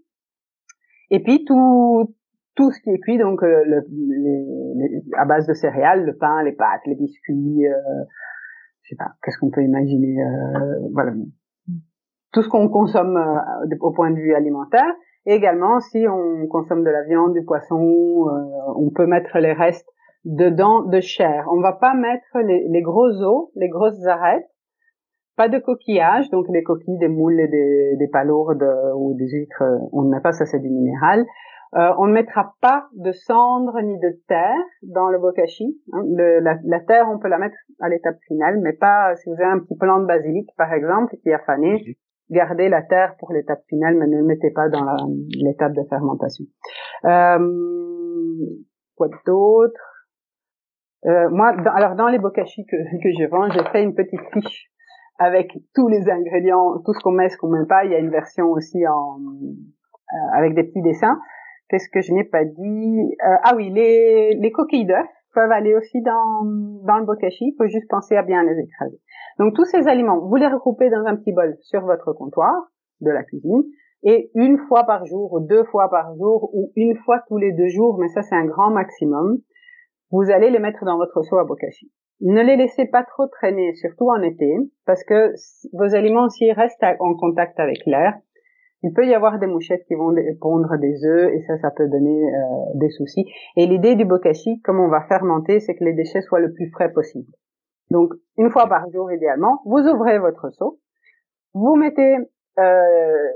Et puis tout, tout ce qui est cuit, donc euh, le, les, à base de céréales, le pain, les pâtes, les biscuits, euh, je sais pas, qu'est-ce qu'on peut imaginer, euh, voilà, tout ce qu'on consomme euh, au point de vue alimentaire. Et également, si on consomme de la viande, du poisson, euh, on peut mettre les restes dedans de chair. On va pas mettre les, les gros os, les grosses arêtes, pas de coquillages, donc les coquilles des moules et des, des palourdes ou des huîtres, on ne met pas ça, c'est du minéral. Euh, on ne mettra pas de cendre ni de terre dans le bokashi. Hein. la, terre, on peut la mettre à l'étape finale, mais pas si vous avez un petit plant de basilic, par exemple, qui a fané. Gardez la terre pour l'étape finale, mais ne le mettez pas dans l'étape de fermentation. Euh, quoi d'autre? Euh, Moi, alors dans les bokashi que, que je vends, j'ai fait une petite fiche avec tous les ingrédients, tout ce qu'on met, ce qu'on met pas. Il y a une version aussi en euh, avec des petits dessins. Qu'est-ce que je n'ai pas dit? Euh, Ah oui, les, les coquilles d'œufs peuvent aller aussi dans, le bokashi. Il faut juste penser à bien les écraser. Donc tous ces aliments, vous les regroupez dans un petit bol sur votre comptoir de la cuisine et une fois par jour ou deux fois par jour ou une fois tous les deux jours, mais ça c'est un grand maximum, vous allez les mettre dans votre seau à bokashi. Ne les laissez pas trop traîner, surtout en été, parce que vos aliments, s'ils restent en contact avec l'air, il peut y avoir des mouchettes qui vont pondre des œufs et ça, ça peut donner euh, des soucis. Et l'idée du bokashi, comme on va fermenter, c'est que les déchets soient le plus frais possible. Donc, une fois par jour, idéalement, vous ouvrez votre seau, vous mettez euh,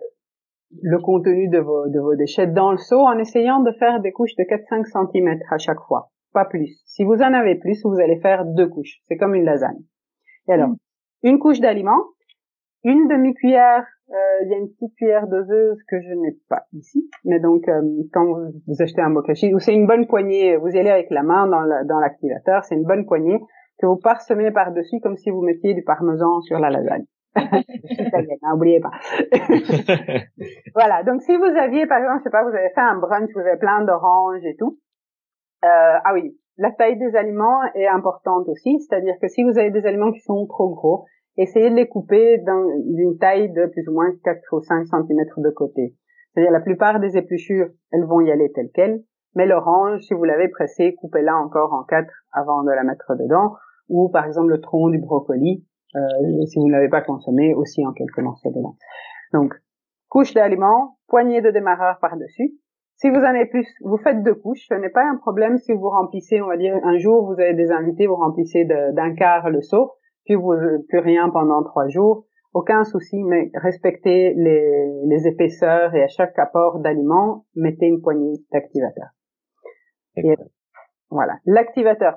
le contenu de vos, de vos déchets dans le seau en essayant de faire des couches de 4-5 cm à chaque fois, pas plus. Si vous en avez plus, vous allez faire deux couches. C'est comme une lasagne. Et alors, une couche d'aliments, une demi-cuillère euh, il y a une petite cuillère doseuse que je n'ai pas ici, mais donc euh, quand vous, achetez un bokashi, ou c'est une bonne poignée, vous y allez avec la main dans l'activateur, c'est une bonne poignée que vous parsemez par-dessus comme si vous mettiez du parmesan sur la lasagne. <laughs> n'oubliez pas. <laughs> voilà, donc si vous aviez, par exemple, je sais pas, vous avez fait un brunch, vous avez plein d'oranges et tout, euh, ah oui, la taille des aliments est importante aussi, c'est-à-dire que si vous avez des aliments qui sont trop gros, essayez de les couper d'une taille de plus ou moins 4 ou 5 cm de côté. C'est-à-dire la plupart des épluchures, elles vont y aller telles quelles, mais l'orange, si vous l'avez pressée, coupez-la encore en quatre avant de la mettre dedans, ou par exemple le tronc du brocoli, euh, si vous ne l'avez pas consommé, aussi en quelques morceaux dedans. Donc, couche d'aliments, poignée de démarreur par-dessus. Si vous en avez plus, vous faites deux couches. Ce n'est pas un problème si vous remplissez, on va dire, un jour, vous avez des invités, vous remplissez d'un quart le seau puis vous plus rien pendant trois jours, aucun souci, mais respectez les, les épaisseurs et à chaque apport d'aliments, mettez une poignée d'activateur. Voilà, l'activateur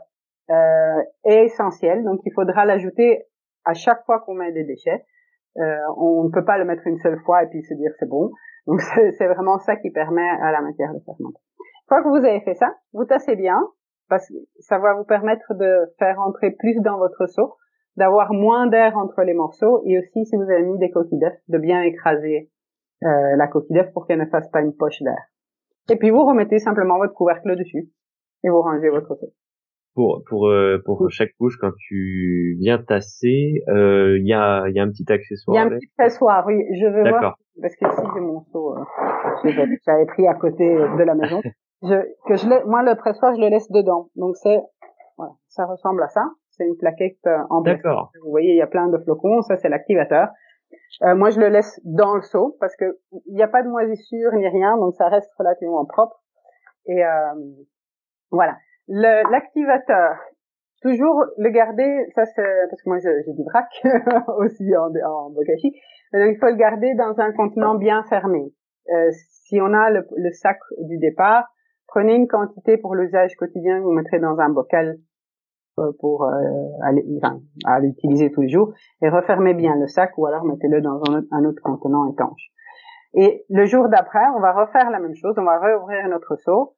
euh, est essentiel, donc il faudra l'ajouter à chaque fois qu'on met des déchets. Euh, on ne peut pas le mettre une seule fois et puis se dire c'est bon. Donc <laughs> c'est vraiment ça qui permet à la matière de fermenter. Une fois que vous avez fait ça, vous tassez bien parce que ça va vous permettre de faire entrer plus dans votre seau d'avoir moins d'air entre les morceaux et aussi si vous avez mis des coquilles d'œufs, de bien écraser euh, la coquille d'œuf pour qu'elle ne fasse pas une poche d'air. Et puis vous remettez simplement votre couvercle dessus et vous rangez votre seau. Pour pour euh, pour chaque couche quand tu viens tasser, il euh, y a il y a un petit accessoire. Il y a un petit accessoire, oui. Je veux voir parce que si j'ai mon seau, euh, j'avais pris à côté de la maison. <laughs> Je, que je moi le pressoir je le laisse dedans, donc c'est voilà, ça ressemble à ça c'est une plaquette euh, en plastique. Vous voyez, il y a plein de flocons, ça c'est l'activateur. Euh, moi, je le laisse dans le seau parce que il n'y a pas de moisissure ni rien, donc ça reste relativement propre. Et euh, voilà. L'activateur, toujours le garder, ça c'est parce que moi j'ai du vrac <laughs> aussi en, en bokashi, donc il faut le garder dans un contenant bien fermé. Euh, si on a le, le, sac du départ, prenez une quantité pour l'usage quotidien, vous mettrez dans un bocal pour euh, aller, enfin, à l'utiliser tous les jours et refermez bien le sac ou alors mettez-le dans un autre, contenant étanche. Et le jour d'après, on va refaire la même chose, on va réouvrir notre seau,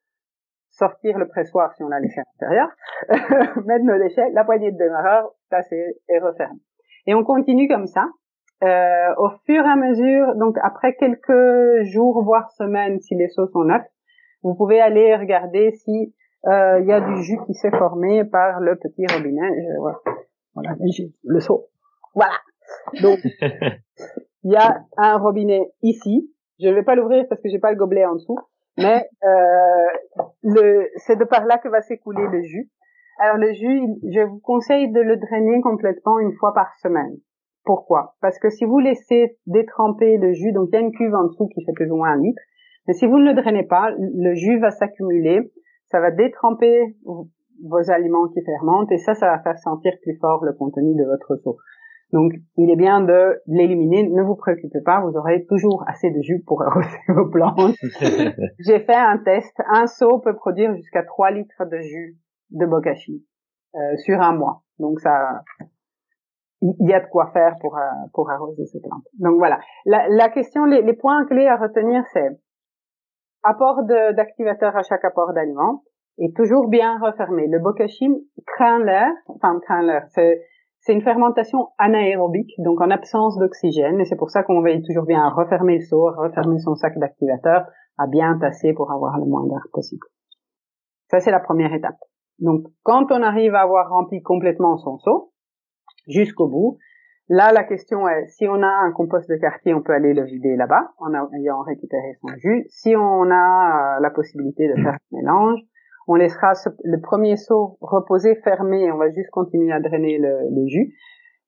sortir le pressoir si on a laissé à l'intérieur, <laughs> mettre nos déchets, la poignée de démarreur, passer et refermer. Et on continue comme ça. Euh, au fur et à mesure, donc après quelques jours voire semaines, si les seaux sont neufs, vous pouvez aller regarder si euh, il y a du jus qui s'est formé par le petit robinet. Je, voilà, voilà le seau. Voilà. Donc, <laughs> il y a un robinet ici. Je ne vais pas l'ouvrir parce que j'ai pas le gobelet en dessous, mais euh, le, c'est de par là que va s'écouler le jus. Alors le jus, je vous conseille de le drainer complètement une fois par semaine. Pourquoi? Parce que si vous laissez détremper le jus, donc il y a une cuve en dessous qui fait plus ou moins un litre, mais si vous ne le drainez pas, le jus va s'accumuler, ça va détremper vos aliments qui fermentent et ça, ça va faire sentir plus fort le contenu de votre seau. Donc, il est bien de l'éliminer. Ne vous préoccupez pas, vous aurez toujours assez de jus pour <laughs> arroser vos plantes. <laughs> J'ai fait un test. Un seau peut produire jusqu'à 3 litres de jus de bokashi euh, sur un mois. Donc, ça, il y a de quoi faire pour, euh, pour arroser ces plantes. Donc voilà. La, la question, les, les, points clés à retenir, c'est apport d'activateur à chaque apport d'aliments et toujours bien refermé. Le bokashi craint l'air, enfin craint l'air. C'est une fermentation anaérobique, donc en absence d'oxygène, et c'est pour ça qu'on veille toujours bien à refermer le seau, à refermer son sac d'activateur, à bien tasser pour avoir le moins d'air possible. Ça, c'est la première étape. Donc, quand on arrive à avoir rempli complètement son seau, jusqu'au bout. Là, la question est, si on a un compost de quartier, on peut aller le vider là-bas, en ayant récupéré son jus. Si on a euh, la possibilité de faire un mélange, on laissera le premier seau reposer fermé, on va juste continuer à drainer le, jus,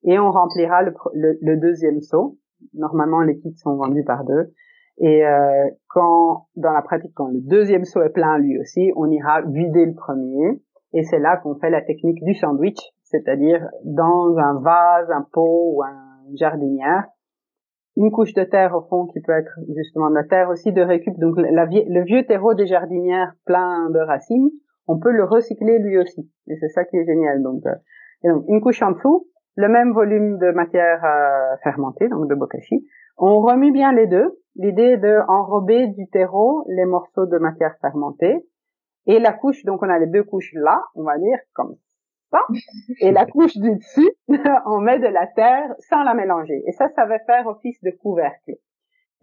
et on remplira le, deuxième seau. Normalement, les kits sont vendus par deux. Et euh, quand, dans la pratique, quand le deuxième seau est plein lui aussi, on ira vider le premier. Et c'est là qu'on fait la technique du sandwich, c'est-à-dire dans un vase, un pot ou un jardinière, une couche de terre au fond qui peut être justement de la terre aussi de récup. Donc le vieux terreau des jardinières plein de racines, on peut le recycler lui aussi. Et c'est ça qui est génial. Donc, euh, une couche en dessous, le même volume de matière euh, fermentée, donc de bokashi. On remue bien les deux. L'idée de enrober du terreau les morceaux de matière fermentée. Et la couche, donc on a les deux couches là, on va dire, comme et la couche du dessus, <laughs> on met de la terre sans la mélanger. Et ça, ça va faire office de couvercle.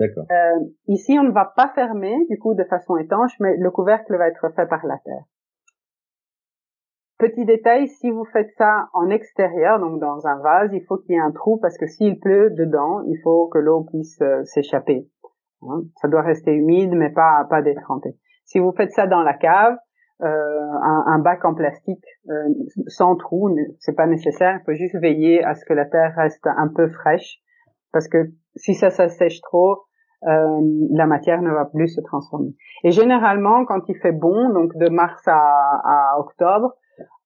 D'accord. Euh, ici, on ne va pas fermer, du coup, de façon étanche, mais le couvercle va être fait par la terre. Petit détail, si vous faites ça en extérieur, donc dans un vase, il faut qu'il y ait un trou parce que s'il pleut dedans, il faut que l'eau puisse euh, s'échapper. Hein. Ça doit rester humide, mais pas pas détrempé. Si vous faites ça dans la cave, un, un, bac en plastique euh, sans trou, c'est pas nécessaire. Il faut juste veiller à ce que la terre reste un peu fraîche, parce que si ça, ça sèche trop, euh, la matière ne va plus se transformer. Et généralement, quand il fait bon, donc de mars à, à octobre,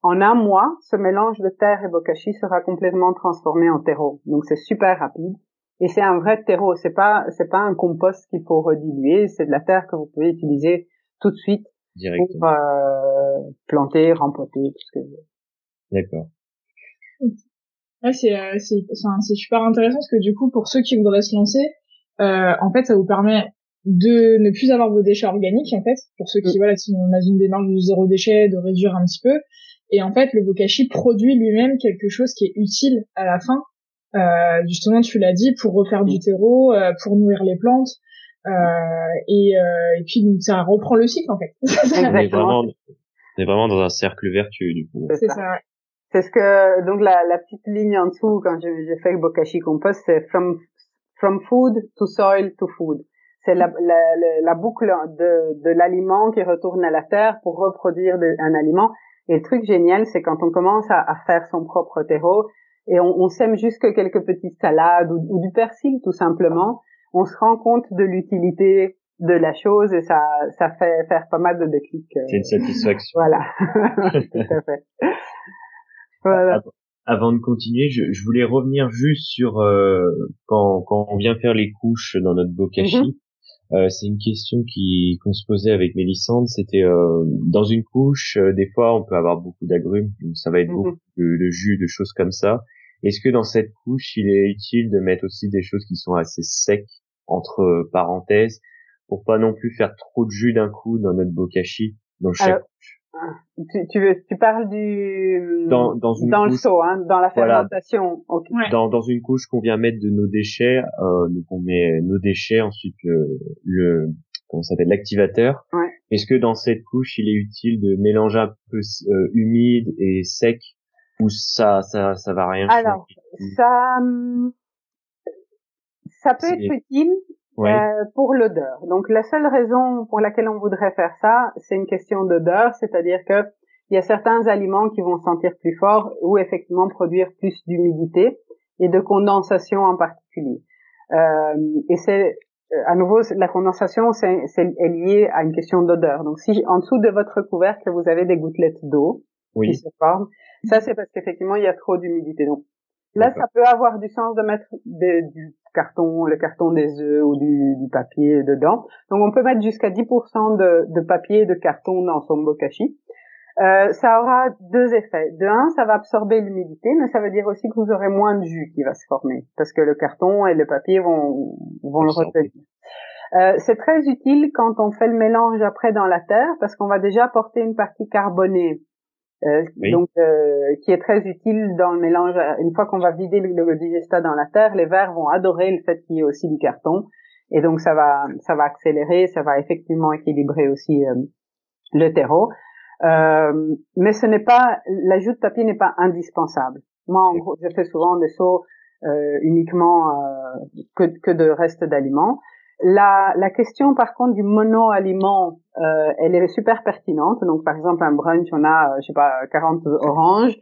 en un mois, ce mélange de terre et bokashi sera complètement transformé en terreau. Donc c'est super rapide. Et c'est un vrai terreau. C'est pas, c'est pas un compost qu'il faut rediluer. C'est de la terre que vous pouvez utiliser tout de suite pour euh, planter, rempoter, tout ce que D'accord. Ouais, c'est euh, c'est c'est super intéressant parce que du coup pour ceux qui voudraient se lancer, euh, en fait ça vous permet de ne plus avoir vos déchets organiques en fait pour ceux qui mm. voilà qui sont dans une démarche du zéro déchet, de réduire un petit peu et en fait le bokashi produit lui-même quelque chose qui est utile à la fin. Euh, justement tu l'as dit pour refaire du mm. terreau, euh, pour nourrir les plantes. Euh, et, euh, et puis ça reprend le cycle en fait. <laughs> on, est vraiment, on est vraiment dans un cercle vertueux du coup. C'est ça. C'est ce que donc la, la petite ligne en dessous quand j'ai fait le bokashi compost, c'est from from food to soil to food. C'est la, la, la, boucle de, de l'aliment qui retourne à la terre pour reproduire un aliment. Et le truc génial, c'est quand on commence à, à, faire son propre terreau et on, on sème juste quelques petites salades ou, ou, du persil tout simplement on se rend compte de l'utilité de la chose et ça, ça fait faire pas mal de déclics. Euh. C'est une satisfaction. voilà, <laughs> <laughs> tout à fait. Voilà. Avant de continuer, je, je voulais revenir juste sur euh, quand, quand on vient faire les couches dans notre bokashi. Mhm. euh, c'est une question qui qu'on se posait avec Mélissande. C'était euh, dans une couche, euh, des fois on peut avoir beaucoup d'agrumes, ça va être mhm. beaucoup de, de, jus, de choses comme ça. Est-ce que dans cette couche, il est utile de mettre aussi des choses qui sont assez secs entre parenthèses pour pas non plus faire trop de jus d'un coup dans notre bokashi dans chaque couche? tu, tu, veux, tu parles du dans, dans, une dans le seau, hein, dans la fermentation. Dans, dans une couche qu'on vient mettre de nos déchets, euh, donc on met nos déchets ensuite le, le comment s'appelle l'activateur. Ouais. Est-ce que dans cette couche, il est utile de mélanger un peu euh, humide et sec ou ça, ça, ça va rien Alors, ça, ça peut être utile euh, pour l'odeur. Donc, la seule raison pour laquelle on voudrait faire ça, c'est une question d'odeur, c'est-à-dire que il y a certains aliments qui vont sentir plus fort ou effectivement produire plus d'humidité et de condensation en particulier. Euh, et c'est à nouveau la condensation c'est est liée à une question d'odeur. Donc si en dessous de votre couvercle vous avez des gouttelettes d'eau qui se forment, ça c'est parce qu'effectivement il y a trop d'humidité. Donc là ça peut avoir du sens de mettre du carton, le carton des œufs ou du, du, papier dedans. Donc on peut mettre jusqu'à 10% de, de papier et de carton dans son bokashi. Euh, ça aura deux effets. De un, ça va absorber l'humidité, mais ça veut dire aussi que vous aurez moins de jus qui va se former, parce que le carton et le papier vont, vont le retenir. Euh, c'est très utile quand on fait le mélange après dans la terre, parce qu'on va déjà apporter une partie carbonée, euh, donc euh, qui est très utile dans le mélange. Une fois qu'on va vider le, le digestat dans la terre, les vers vont adorer le fait qu'il y ait aussi du carton, et donc ça va ça va accélérer, ça va effectivement équilibrer aussi euh, le terreau. Euh, mais ce n'est pas l'ajout de papier n'est pas indispensable. Moi, en gros, je fais souvent des seaux euh, uniquement euh, que, que, de restes d'aliments. La, la, question, par contre, du mono-aliment, euh, elle est super pertinente. Donc, par exemple, un brunch, on a, je sais pas, 40 oranges.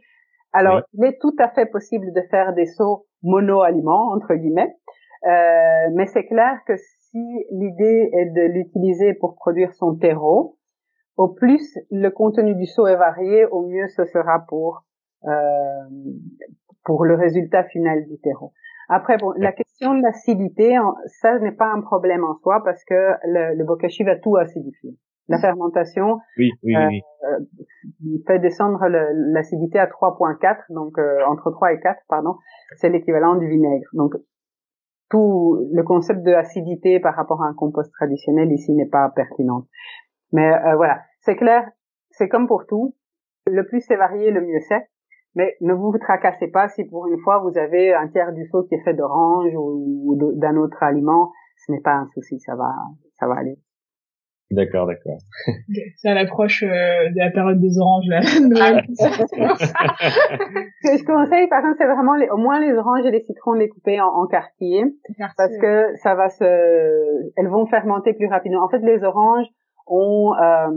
Alors, il est tout à fait possible de faire des seaux mono-aliments, entre guillemets. Euh, mais c'est clair que si l'idée est de l'utiliser pour produire son terreau, au plus le contenu du seau est varié, au mieux ce sera pour euh, pour le résultat final du terreau. Après, bon, la question de l'acidité, ça n'est pas un problème en soi parce que le, le bokashi va tout acidifier. La fermentation oui, oui, oui. Euh, fait descendre l'acidité à 3.4, donc euh, entre 3 et 4, pardon, c'est l'équivalent du vinaigre. Donc tout le concept de acidité par rapport à un compost traditionnel ici n'est pas pertinent. Mais euh, voilà, c'est clair, c'est comme pour tout. Le plus c'est varié, le mieux c'est. Mais ne vous tracassez pas si pour une fois vous avez un tiers du seau qui est fait d'orange ou, d'un autre aliment. Ce n'est pas un souci, ça va, ça va aller. D'accord, d'accord. C'est à l'approche euh, de la période des oranges là. <laughs> <laughs> Ce que je conseille, par contre, c'est vraiment les, au moins les oranges et les citrons les couper en, en quartier, parce que ça va se, elles vont fermenter plus rapidement. En fait, les oranges, ont euh,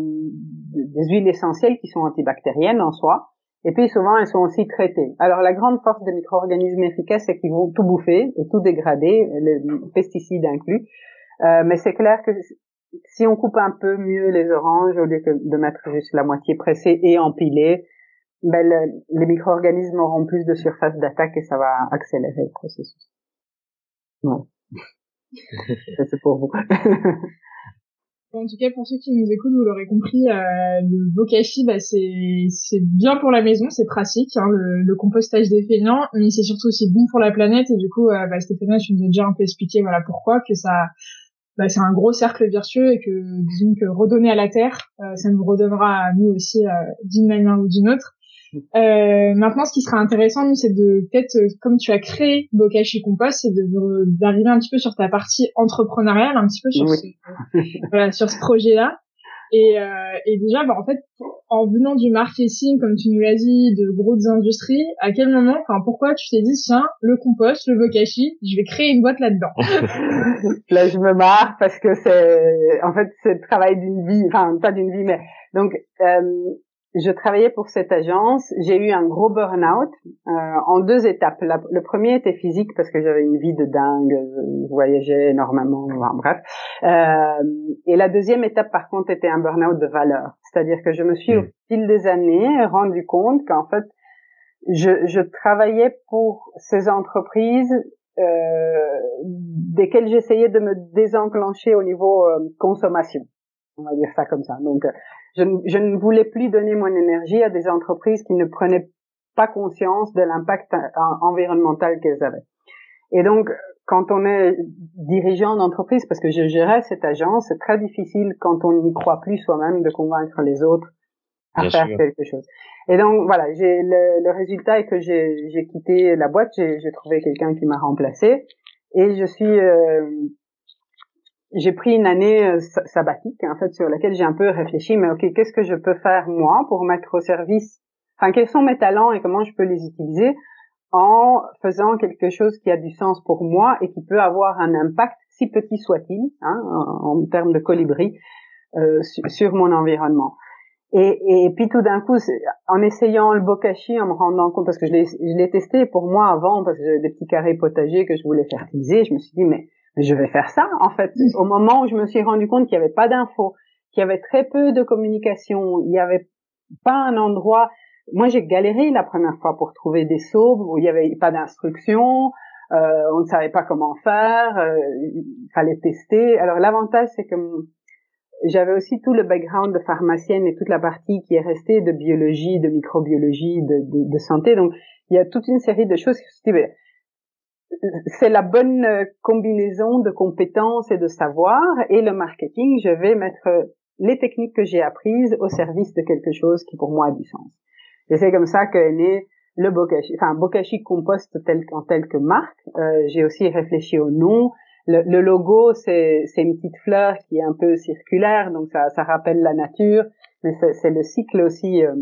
des huiles essentielles qui sont antibactériennes en soi, et puis souvent elles sont aussi traitées. Alors la grande force des micro-organismes efficaces, c'est qu'ils vont tout bouffer et tout dégrader, les pesticides inclus. Euh, mais c'est clair que si on coupe un peu mieux les oranges au lieu de mettre juste la moitié pressée et empilée, ben les micro-organismes auront plus de surface d'attaque et ça va accélérer le processus. Ouais. <laughs> c'est pour vous. <laughs> En tout cas, pour ceux qui nous écoutent, vous l'aurez compris, euh, le bokashi, bah, c'est c'est bien pour la maison, c'est pratique, hein, le, compostage des mais c'est surtout aussi bon pour la planète. Et du coup, euh, bah, Stéphanie, tu nous as déjà un peu expliqué, voilà pourquoi que ça, bah, c'est un gros cercle vertueux et que disons que redonner à la terre, euh, ça nous redonnera à nous aussi d'une manière ou d'une autre. Euh, maintenant, ce qui sera intéressant, nous, c'est de peut-être, euh, comme tu as créé Bokashi Compost, c'est de d'arriver un petit peu sur ta partie entrepreneuriale, un petit peu sur ce, voilà, sur ce projet-là. Et, euh, et déjà, bah, en fait, en venant du marketing, comme tu nous l'as dit, de grosses industries, à quel moment, enfin, pourquoi tu t'es dit, tiens, le compost, le bokashi, je vais créer une boîte là-dedans <laughs> Là, je me marre parce que c'est, en fait, c'est le travail d'une vie, enfin, pas d'une vie, mais donc, euh, je travaillais pour cette agence. J'ai eu un gros burn-out euh, en deux étapes. le premier était physique parce que j'avais une vie de dingue, je voyageais énormément, enfin, bref. Euh, et la deuxième étape, par contre, était un burn-out de valeur. C'est-à-dire que je me suis au mmh. fil des années rendu compte qu'en fait, je, je, travaillais pour ces entreprises euh, desquelles j'essayais de me désenclencher au niveau euh, consommation. On va dire ça comme ça. Donc, je, je, ne voulais plus donner mon énergie à des entreprises qui ne prenaient pas conscience de l'impact environnemental qu'elles avaient. Et donc, quand on est dirigeant d'entreprise, parce que je gérais cette agence, c'est très difficile quand on n'y croit plus soi-même de convaincre les autres à faire quelque chose. Et donc voilà, j'ai le, le, résultat est que j'ai quitté la boîte, j'ai trouvé quelqu'un qui m'a remplacé et je suis euh, j'ai pris une année euh, sabbatique en fait sur laquelle j'ai un peu réfléchi mais ok qu'est-ce que je peux faire moi pour mettre au service enfin quels sont mes talents et comment je peux les utiliser en faisant quelque chose qui a du sens pour moi et qui peut avoir un impact si petit soit-il hein, en, termes de colibri euh, sur, mon environnement. Et, et puis tout d'un coup, en essayant le bokashi, en me rendant compte, parce que je l'ai testé pour moi avant, parce que j'avais des petits carrés potagers que je voulais fertiliser, je me suis dit, mais, je vais faire ça, en fait. Au moment où je me suis rendu compte qu'il n'y avait pas d'infos, qu'il y avait très peu de communication, il n'y avait pas un endroit... Moi, j'ai galéré la première fois pour trouver des seaux où il n'y avait pas d'instructions, euh, on ne savait pas comment faire, euh, il fallait tester. Alors l'avantage, c'est que j'avais aussi tout le background de pharmacienne et toute la partie qui est restée de biologie, de microbiologie, de, de, de santé. Donc, il y a toute une série de choses qui c'est la bonne combinaison de compétences et de savoir et le marketing, je vais mettre les techniques que j'ai apprises au service de quelque chose qui pour moi a du sens. Et c'est comme ça qu'est né le Bokashi, enfin Bokashi Compost tel, en tel que marque. Euh, j'ai aussi réfléchi au nom, le, logo, c'est une petite fleur qui est un peu circulaire, donc ça, ça rappelle la nature, mais c'est le cycle aussi euh,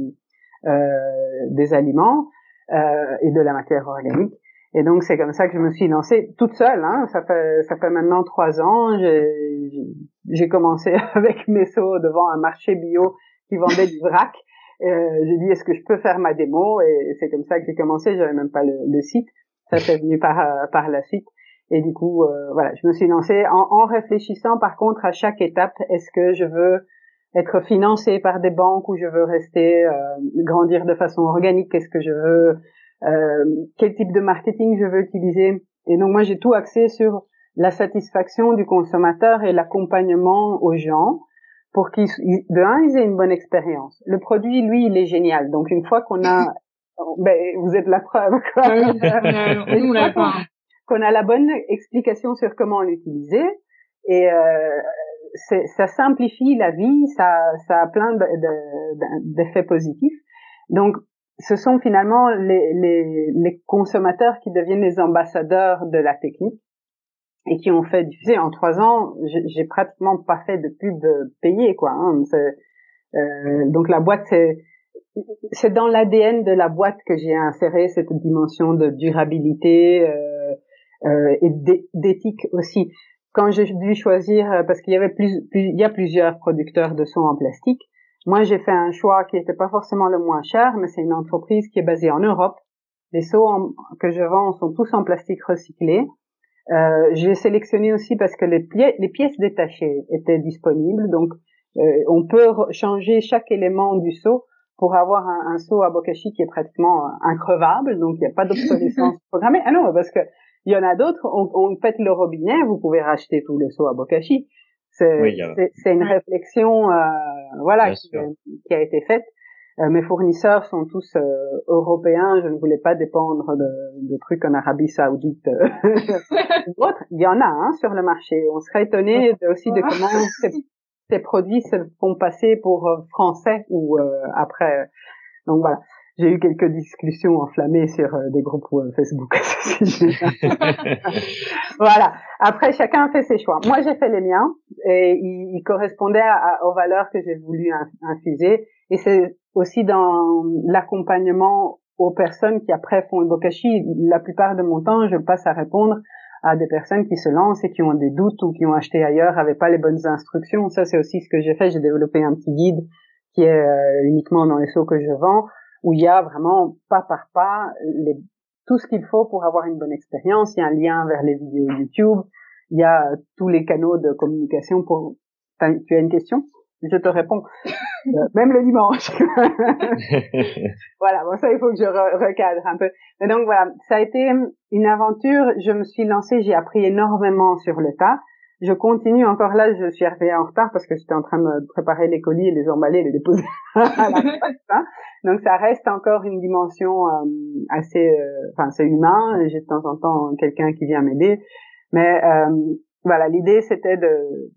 euh, des aliments euh, et de la matière organique. Et donc c'est comme ça que je me suis lancée toute seule. Hein. Ça fait ça fait maintenant trois ans. J'ai commencé <laughs> avec mes seaux devant un marché bio qui vendait du vrac. Euh, j'ai dit est-ce que je peux faire ma démo? Et c'est comme ça que j'ai commencé. J'avais même pas le, le site. Ça s'est venu par par la suite. Et du coup, euh, voilà, je me suis lancée en, en, réfléchissant par contre à chaque étape, est-ce que je veux être financée par des banques ou je veux rester euh, grandir de façon organique, qu'est-ce que je veux, euh, quel type de marketing je veux utiliser. Et donc moi j'ai tout axé sur la satisfaction du consommateur et l'accompagnement aux gens pour qu'ils de un ils aient une bonne expérience. Le produit lui il est génial. Donc une fois qu'on a <laughs> ben, vous êtes la preuve. Quoi qu'on a la bonne explication sur comment l'utiliser et euh, ça simplifie la vie, ça, ça a plein d'effets positifs. Donc, ce sont finalement les, les, les, consommateurs qui deviennent les ambassadeurs de la technique et qui ont fait diffuser. En trois ans, j'ai pratiquement pas fait de pub payée, quoi. Hein. Euh, donc la boîte, c'est dans l'ADN de la boîte que j'ai inséré cette dimension de durabilité. Euh, euh, et d'éthique aussi. Quand j'ai dû choisir, parce qu'il y avait plus, il y a plusieurs producteurs de sons en plastique, moi j'ai fait un choix qui n'était pas forcément le moins cher, mais c'est une entreprise qui est basée en Europe. Les seaux que je vends sont tous en plastique recyclé. Euh, j'ai sélectionné aussi parce que les, les, pièces détachées étaient disponibles, donc euh, on peut changer chaque élément du seau pour avoir un, un seau à bokashi qui est pratiquement increvable, donc il n'y a pas d'obsolescence <laughs> programmée. Ah non, parce que il y en a d'autres, on, on pète le robinet, vous pouvez racheter tout le seau à Bokashi. C'est une réflexion, euh, voilà, qui, qui, a été faite. Euh, mes fournisseurs sont tous euh, européens. Je ne voulais pas dépendre de, de trucs en Arabie Saoudite. Euh, <laughs> Il y en a hein, sur le marché. On serait étonné aussi de comment ces, ces, produits se font passer pour français ou après. Donc voilà j'ai eu quelques discussions enflammées sur euh, des groupes euh, Facebook <laughs> <laughs> voilà. Après, chacun fait ses choix. Moi, j'ai fait les miens et ils, correspondaient aux valeurs que j'ai voulu infuser. Et c'est aussi dans l'accompagnement aux personnes qui après font le bokashi. La plupart de mon temps, je passe à répondre à des personnes qui se lancent et qui ont des doutes ou qui ont acheté ailleurs, n'avaient pas les bonnes instructions. Ça, c'est aussi ce que j'ai fait. J'ai développé un petit guide qui est euh, uniquement dans les seaux que je vends où il y a vraiment pas par pas les, tout ce qu'il faut pour avoir une bonne expérience. Il y a un lien vers les vidéos YouTube. Il y a tous les canaux de communication pour. Tu as une question? Je te réponds. <laughs> Euh, même le dimanche. <laughs> voilà. Bon, ça, il faut que je recadre un peu. Mais donc voilà, ça a été une aventure. Je me suis lancée. J'ai appris énormément sur le tas. Je continue encore là, je suis arrivée en retard parce que j'étais en train de préparer les colis et les emballer, les déposer <laughs> à la <laughs> hein. Donc ça reste encore une dimension euh, assez, euh, enfin c'est humain. J'ai de temps en temps quelqu'un qui vient m'aider, mais euh, voilà, l'idée c'était de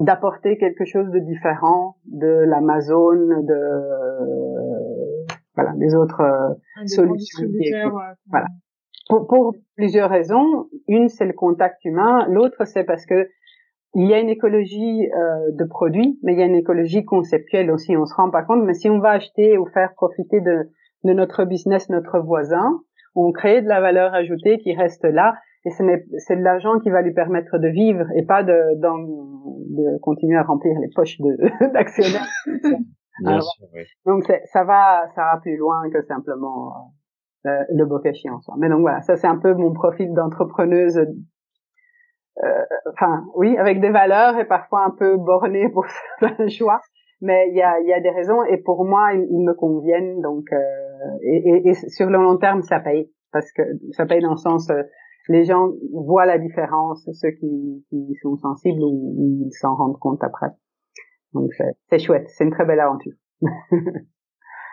d'apporter quelque chose de différent de l'Amazon, de voilà des autres solutions. voilà pour, plusieurs raisons. Une, c'est le contact humain. L'autre, c'est parce que il y a une écologie euh, de produits, mais il y a une écologie conceptuelle aussi. On se rend pas compte, mais si on va acheter ou faire profiter de, de notre business notre voisin, on crée de la valeur ajoutée qui reste là, et c'est de l'argent qui va lui permettre de vivre et pas de, de continuer à remplir les poches <laughs> d'actionnaires. Donc ça va, ça va plus loin que simplement euh, le bokashi en soi. Mais donc voilà, ça c'est un peu mon profil d'entrepreneuse. Euh, enfin, oui, avec des valeurs et parfois un peu borné <laughs> pour certains choix. Mais il y a, y a des raisons et pour moi ils, me conviennent. Donc euh, et, et, sur le long terme ça paye parce que ça paye dans le sens les gens voient la différence, ceux qui, qui sont sensibles ou ils s'en rendent compte après. Donc c'est chouette, c'est une très belle aventure. <laughs>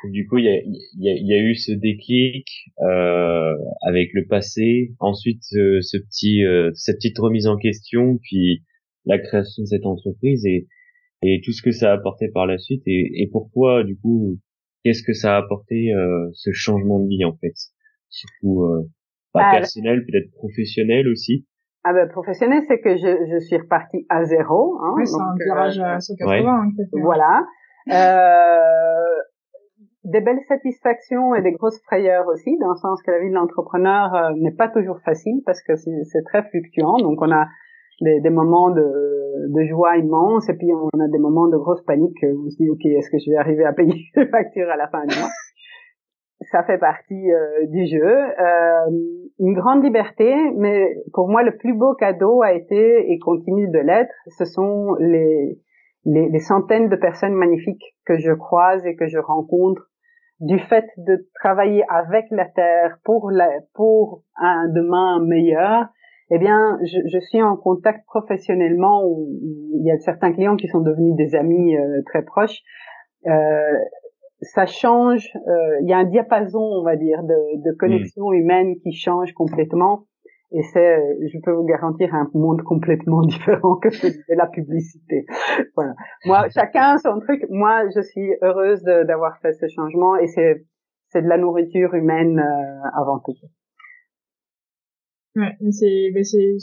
du coup, il y a, y, a, y a, eu ce déclic euh, avec le passé, ensuite euh, ce petit, euh, cette petite remise en question, puis la création de cette entreprise et, et tout ce que ça a apporté par la suite et, et pourquoi du coup, qu'est-ce que ça a apporté euh, ce changement de vie en fait, surtout pas bah, personnel, peut-être professionnel aussi. Ah ben professionnel, c'est que je, je suis repartie à zéro. Hein, oui, c'est un virage à 180. Voilà. Euh, des belles satisfactions et des grosses frayeurs aussi, dans le sens que la vie de l'entrepreneur euh, n'est pas toujours facile parce que c'est très fluctuant. Donc on a des, moments de, de joie immense et puis on a des moments de grosse panique où on se dit ok est-ce que je vais arriver à payer <laughs> les factures à la fin du mois? Ça fait partie euh, du jeu. Euh, une grande liberté, mais pour moi le plus beau cadeau a été et continue de l'être, ce sont les, les, les, centaines de personnes magnifiques que je croise et que je rencontre du fait de travailler avec la terre pour la, pour un demain meilleur. Eh bien, je, je suis en contact professionnellement où, il y a certains clients qui sont devenus des amis euh, très proches. Euh, ça change. Euh, il y a un diapason, on va dire, de, de connexion mm. humaine qui change complètement. Et c'est, euh, je peux vous garantir, un monde complètement <laughs> différent que celui de la publicité. voilà. Moi, chacun son truc. Moi, je suis heureuse d'avoir fait ce changement et c'est, c'est de la nourriture humaine euh, avant tout. Ouais, c'est, c'est,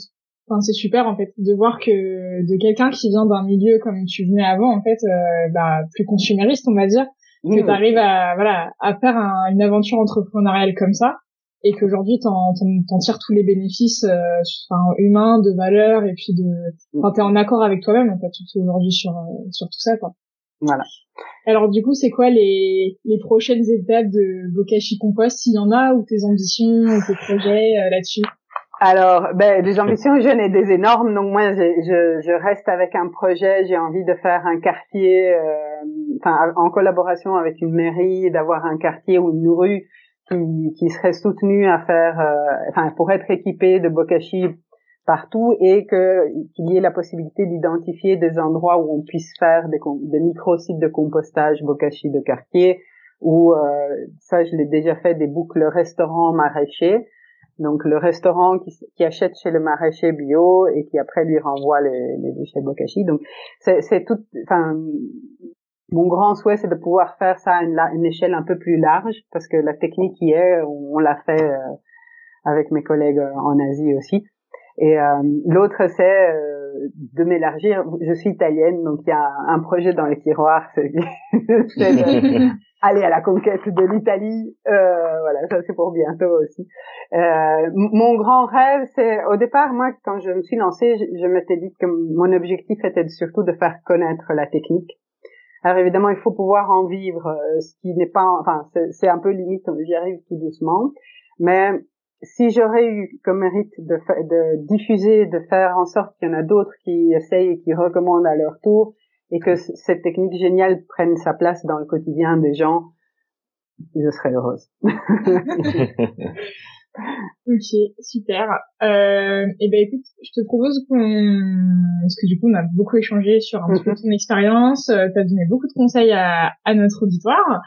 enfin, c'est super en fait de voir que de quelqu'un qui vient d'un milieu comme tu venais avant, en fait, euh, bah, plus consumériste, on va dire, que tu arrives à voilà à faire une aventure entrepreneuriale comme ça et qu'aujourd'hui t'en t'en tires tous les bénéfices euh, enfin, humains de valeur et puis de enfin t'es en accord avec toi-même en fait aujourd'hui sur euh, sur tout ça quoi voilà alors du coup c'est quoi les les prochaines étapes de Bokashi Compost? S'il y en a ou tes ambitions ou tes projets euh, là-dessus? Alors, ben, des ambitions jeunes et des énormes. Donc moi, je, je, je reste avec un projet. J'ai envie de faire un quartier, euh, enfin, en collaboration avec une mairie, d'avoir un quartier ou une rue qui, qui serait soutenue à faire, euh, enfin, pour être équipé de bokashi partout et que qu'il y ait la possibilité d'identifier des endroits où on puisse faire des, des micro sites de compostage bokashi de quartier. Ou euh, ça, je l'ai déjà fait des boucles restaurants maraîchers donc le restaurant qui, qui, achète chez le maraîcher bio et qui après lui renvoie les, les déchets bokashi. Donc c'est tout. Enfin, mon grand souhait c'est de pouvoir faire ça à une, une, échelle un peu plus large parce que la technique y est, on, l'a fait euh, avec mes collègues euh, en Asie aussi. Et euh, l'autre c'est de m'élargir. Je suis italienne, donc il y a un projet dans les tiroirs, c'est <laughs> <laughs> aller à la conquête de l'Italie. Euh, voilà, ça c'est pour bientôt aussi. Euh, mon grand rêve, c'est au départ, moi, quand je me suis lancée, je, m'étais dit que mon objectif était surtout de faire connaître la technique. Alors évidemment, il faut pouvoir en vivre, euh, ce qui n'est pas, enfin, c'est un peu limite, j'y arrive tout doucement. Mais si j'aurais eu comme mérite de, de diffuser, de faire en sorte qu'il y en a d'autres qui essayent et qui recommandent à leur tour, et que cette technique géniale prenne sa place dans le quotidien des gens, je serais heureuse. <laughs> <laughs> <laughs> ok, super. Euh, et eh ben écoute, je te propose qu'on, parce que du coup on a beaucoup échangé sur un petit peu mhm. ton expérience, euh, tu as donné beaucoup de conseils à, à notre auditoire.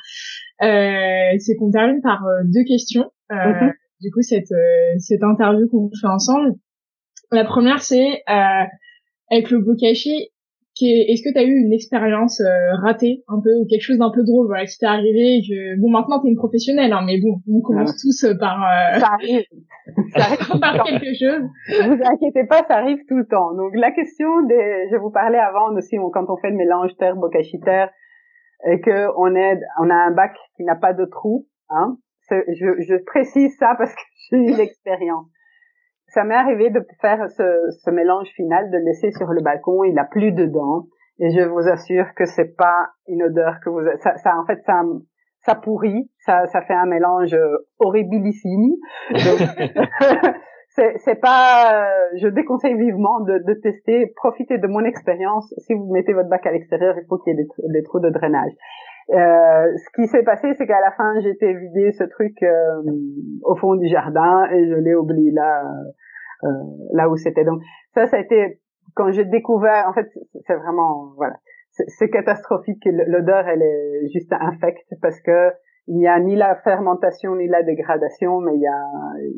Euh, c'est qu'on termine par euh, deux questions. Euh, mhm. Du coup cette euh, cette interview qu'on fait ensemble. La première c'est avec le bokashi, est-ce que tu as eu une expérience euh, ratée un peu ou quelque chose d'un peu drôle voilà qui t'est arrivé que bon maintenant t'es une professionnelle hein, mais bon on commence tous euh, par euh, ça arrive. <laughs> Ça arrive par quelque chose. vous inquiétez pas ça arrive tout le temps. Donc la question des je vous parlais avant aussi quand on fait le mélange terre bokashi terre et que on est on a un bac qui n'a pas de trou hein. Je, je précise ça parce que <laughs> j'ai eu l'expérience ça m'est arrivé de faire ce, ce, mélange final, de laisser sur le balcon, il a plus dedans. Et je vous assure que c'est pas une odeur que vous, ça, ça en fait, ça, ça pourrit, ça, ça fait un mélange horribilissime. <laughs> c'est, pas, je déconseille vivement de, de tester. Profitez de mon expérience. Si vous mettez votre bac à l'extérieur, il faut qu'il y ait des trous de drainage. Euh, ce qui s'est passé, c'est qu'à la fin, j'étais vidé ce truc euh, au fond du jardin et je l'ai oublié là, euh, là où c'était. Donc ça, ça a été quand j'ai découvert. En fait, c'est vraiment voilà, c'est catastrophique. L'odeur, elle est juste infecte parce que il n'y a ni la fermentation ni la dégradation, mais il y a,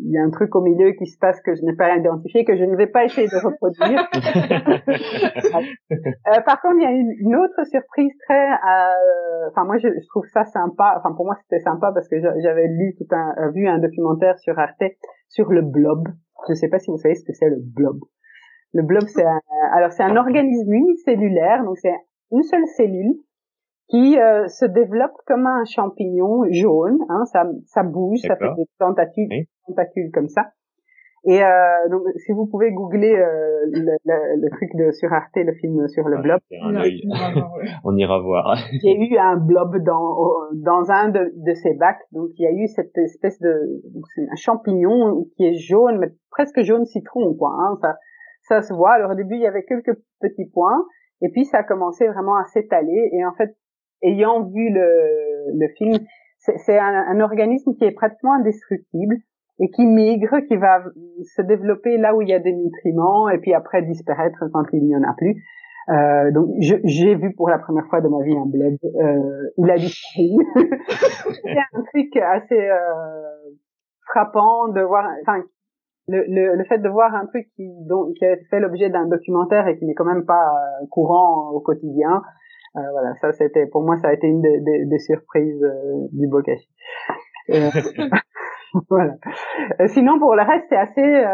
il y a un truc au milieu qui se passe que je n'ai pas identifié, que je ne vais pas essayer de reproduire. <laughs> euh, par contre, il y a une, une autre surprise très, euh, enfin moi je, je, trouve ça sympa. Enfin pour moi c'était sympa parce que j'avais lu tout un, euh, vu un documentaire sur Arte sur le blob. Je ne sais pas si vous savez ce que c'est le blob. Le blob, c'est alors c'est un organisme unicellulaire, donc c'est une seule cellule qui euh, se développe comme un champignon jaune. Hein, ça, ça bouge, ça fait des tentacules, tentacules comme ça. Et euh, donc, si vous pouvez googler euh, le, le, le, truc de sur Arte, le film sur le blob, <laughs> on ira voir. il y a eu un blob dans dans un de, de ces bacs. Donc, il y a eu cette espèce de c'est un champignon qui est jaune, mais presque jaune citron, quoi. Hein, ça, ça se voit. Alors, au début, il y avait quelques petits points, et puis ça a commencé vraiment à s'étaler. Et en fait, ayant vu le, le film, c'est un, un, organisme qui est pratiquement indestructible et qui migre, qui va se développer là où il y a des nutriments et puis après disparaître quand il n'y en a plus. Euh, donc j'ai vu pour la première fois de ma vie un blob. Euh, il a disparu. <laughs> c'est un truc assez euh, frappant de voir. Enfin, le, le, le, fait de voir un truc qui, dont, qui a fait l'objet d'un documentaire et qui n'est quand même pas euh, courant au quotidien, voilà, ça c'était pour moi ça a été une des, des, des surprises euh, du bokashi. Euh, <laughs> voilà. sinon pour le reste c'est assez.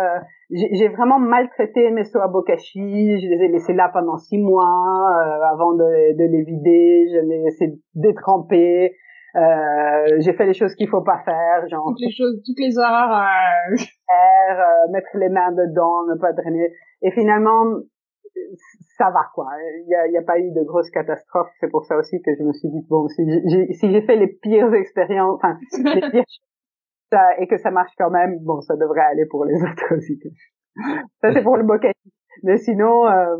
j'ai vraiment maltraité mes soa bokashi. Je les ai laissés là pendant six mois avant de, de, les vider. Je les ai laissés détremper. Euh, j'ai fait les choses qu'il faut pas faire, genre toutes les choses, toutes les erreurs, faire, <laughs> mettre les mains dedans, ne pas drainer. Et finalement, ça va quoi. Il n'y a, y a, pas eu de grosses catastrophes. C'est pour ça aussi que je me suis dit bon, si j'ai si j'ai fait les pires expériences, enfin les <laughs> pires ça, et que ça marche quand même, bon, ça devrait aller pour les <laughs> autres aussi. Ça c'est pour le bokeh. Mais sinon, euh,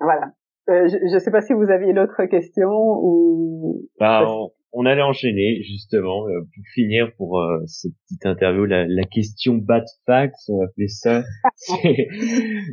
voilà. Euh, je ne sais pas si vous aviez l'autre question ou. Bah, on allait enchaîner justement euh, pour finir pour euh, cette petite interview la, la question bad facts on va appeler ça. <laughs>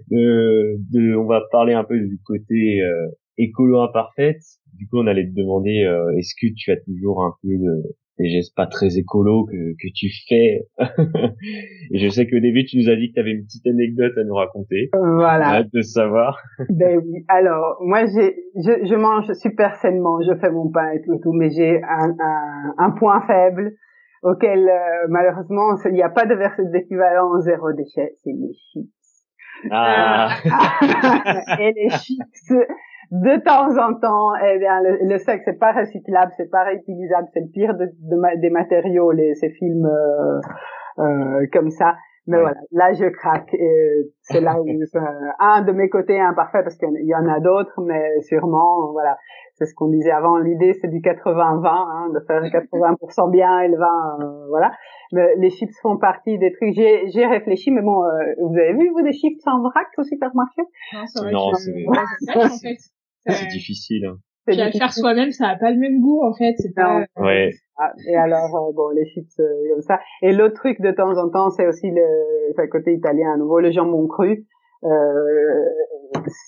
De, de, on va parler un peu du côté euh, écolo imparfaite. Du coup on allait te demander est-ce que tu as toujours un peu de, des gestes pas très écolo que, que tu fais. <laughs> et je sais qu'au début, tu nous as dit que tu avais une petite anecdote à nous raconter. Voilà. Hâte de savoir. <laughs> ben oui. Alors, moi, j'ai, je, je mange super sainement, je fais mon pain et tout, tout mais j'ai un, un, un, point faible auquel, euh, malheureusement, il n'y a pas de verset d'équivalent zéro déchet, c'est les chips. Ah. <laughs> et les chips, de temps en temps, eh bien, le, le sac c'est pas recyclable, c'est pas réutilisable, c'est le pire de, de, des matériaux, les, ces films euh, euh, comme ça. Mais voilà, là je craque. C'est là où <laughs> un de mes côtés imparfait parce qu'il y en a d'autres, mais sûrement, voilà, c'est ce qu'on disait avant. L'idée c'est du 80-20, hein, de faire <laughs> 80% bien et le 20, euh, voilà. Mais les chips font partie des trucs. J'ai réfléchi, mais bon, euh, vous avez vu vous des chips en vrac au supermarché? Non, c'est vrai. <laughs> Non, c'est c'est difficile. Hein. Puis à le faire soi-même, ça a pas le même goût en fait. C'est pas. Ouais. Ah, et alors euh, bon, les chips euh, comme ça. Et l'autre truc de temps en temps, c'est aussi le, le côté italien à nouveau, le jambon cru. Euh,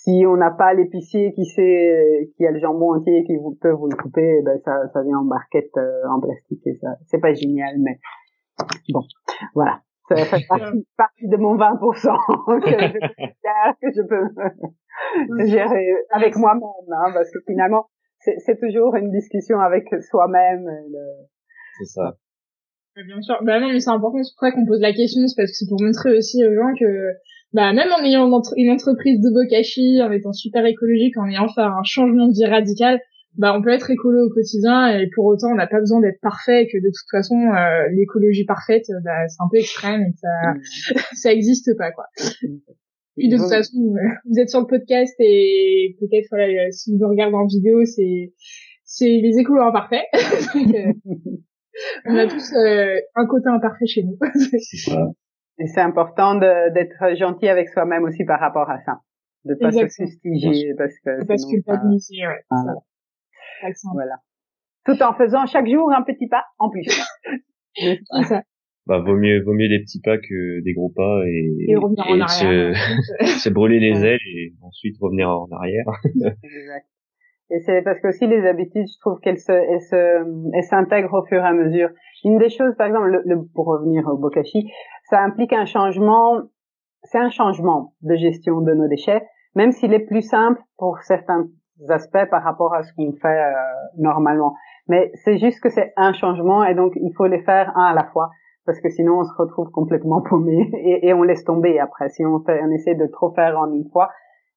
si on n'a pas l'épicier qui sait qui a le jambon entier qui vous, peut vous le couper, eh ben ça, ça vient en barquette euh, en plastique et ça, c'est pas génial, mais bon, voilà. Ça fait <laughs> partie, partie de mon 20% que je, <laughs> que je peux gérer avec moi-même, hein, parce que finalement, c'est toujours une discussion avec soi-même. C'est ça. Bien sûr. Bah non, mais c'est important, c'est pour ça qu'on pose la question, c'est parce que c'est pour montrer aussi aux gens que, bah, même en ayant une entreprise de bokashi, en étant super écologique, en ayant fait un changement de vie radical, bah on peut être écolo au quotidien et pour autant on n'a pas besoin d'être parfait et que de toute façon euh, l'écologie parfaite bah, c'est un peu extrême et ça mm. <laughs> ça existe pas quoi. Puis de toute façon, vous êtes sur le podcast et peut-être voilà, si vous regardez en vidéo, c'est c'est les écolos imparfaits. <laughs> <laughs> on a tous un côté imparfait chez nous. Et c'est important d'être gentil avec soi-même aussi par rapport à ça. De pas se fustiger parce que. Parce que culpabiliser, ouais. Voilà. Voilà. Tout en faisant chaque jour un petit pas en plus. <laughs> ça. Bah, vaut mieux, vaut mieux des petits pas que des gros pas et, et, revenir en arrière, se, <laughs> se brûler les ailes et ensuite revenir en arrière. <laughs> exact. Et c'est parce que aussi les habitudes, je trouve qu'elles se, elles se, elles s'intègrent au fur et à mesure. Une des choses, par exemple, le, pour revenir au bokashi, ça implique un changement, c'est un changement de gestion de nos déchets, même s'il est plus simple pour certains aspects par rapport à ce qu'on fait euh, normalement. Mais c'est juste que c'est un changement et donc il faut les faire un à la fois parce que sinon on se retrouve complètement <laughs> paumé et, et on laisse tomber après. Si on, fait, on essaie de trop faire en une fois,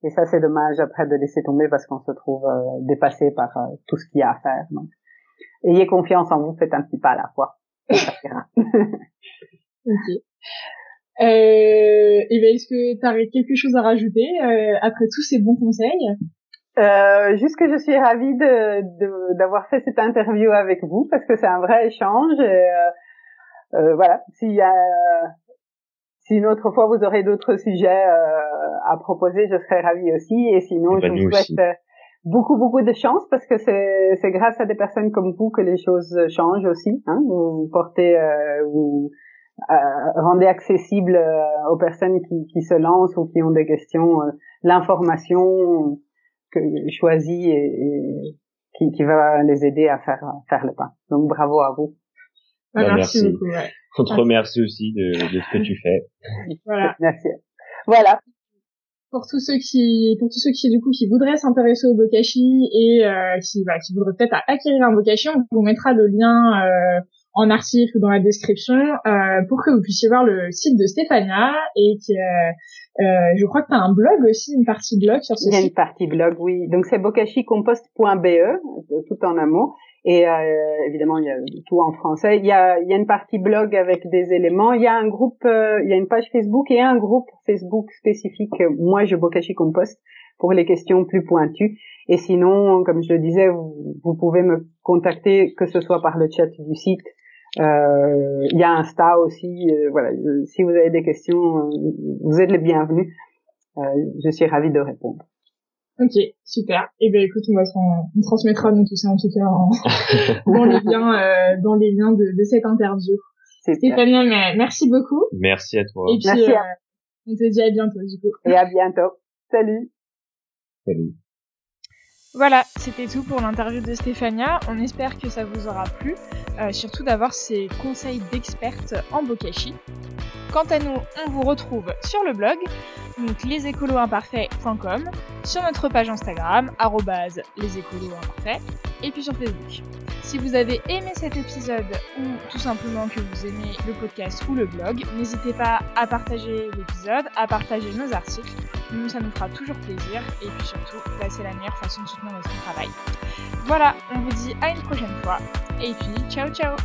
et ça c'est dommage après de laisser tomber parce qu'on se trouve euh, dépassé par euh, tout ce qu'il y a à faire. Donc, ayez confiance en vous, faites un petit pas à la fois. <laughs> ok. Euh, et ben, est-ce que tu as quelque chose à rajouter euh, après tous ces bons conseils? Euh, juste que je suis ravie de d'avoir fait cette interview avec vous parce que c'est un vrai échange. Et, euh, euh voilà, y a si une autre fois vous aurez d'autres sujets euh, à proposer, je serai ravie aussi. Et sinon, je vous souhaite beaucoup beaucoup de chance parce que c'est c'est grâce à des personnes comme vous que les choses changent aussi. Hein. Vous portez vous euh, rendez accessible euh, aux personnes qui, qui, se lancent ou qui ont des questions euh, l'information que choisie et, et qui, qui, va les aider à faire faire le pas. Donc bravo à vous. Bah, bah, merci, beaucoup. Ouais. On te remercie aussi de, de ce que tu fais. <laughs> Voilà. Merci. Voilà pour tous ceux qui pour tous ceux qui du coup qui voudraient s'intéresser au bokashi et euh, qui bah, qui voudraient peut-être acquérir un bokashi on vous mettra le lien euh, en article ou dans la description euh, pour que vous puissiez voir le site de Stéphania et qui euh, je crois que tu as un blog aussi, une partie blog sur ce site. Il y a une partie blog, oui. Donc c'est bokashicompost.be, tout en un mot. Et euh, évidemment, il y a tout en français. Il y a, il y a une partie blog avec des éléments. Il y a un groupe, euh, il y a une page Facebook et un groupe Facebook spécifique. Moi, je Bokashi Compost pour les questions plus pointues. Et sinon, comme je le disais, vous, vous pouvez me contacter que ce soit par le chat du site euh, il y a Insta aussi. Euh, voilà, si vous avez des questions, euh, vous êtes les bienvenus. je suis ravie de répondre. Ok, super. Et eh ben écoute, on, va on transmettra nous tout ça en tout cas <laughs> dans les liens, dans les liens de, de cette interview. Stéphanie, merci beaucoup. Merci à toi. Et puis, merci on te dit à bientôt du coup. Et à bientôt. Salut. Salut. Voilà, c'était tout pour l'interview de Stéphania. On espère que ça vous aura plu, euh, surtout d'avoir ses conseils d'experte en bokashi. Quant à nous, on vous retrouve sur le blog, donc lesécoloimparfaits.com, sur notre page Instagram, lesécoloimparfaits, et puis sur Facebook. Si vous avez aimé cet épisode ou tout simplement que vous aimez le podcast ou le blog, n'hésitez pas à partager l'épisode, à partager nos articles. Nous, ça nous fera toujours plaisir et puis surtout, bah, c'est la meilleure façon de soutenir notre travail. Voilà, on vous dit à une prochaine fois et puis ciao ciao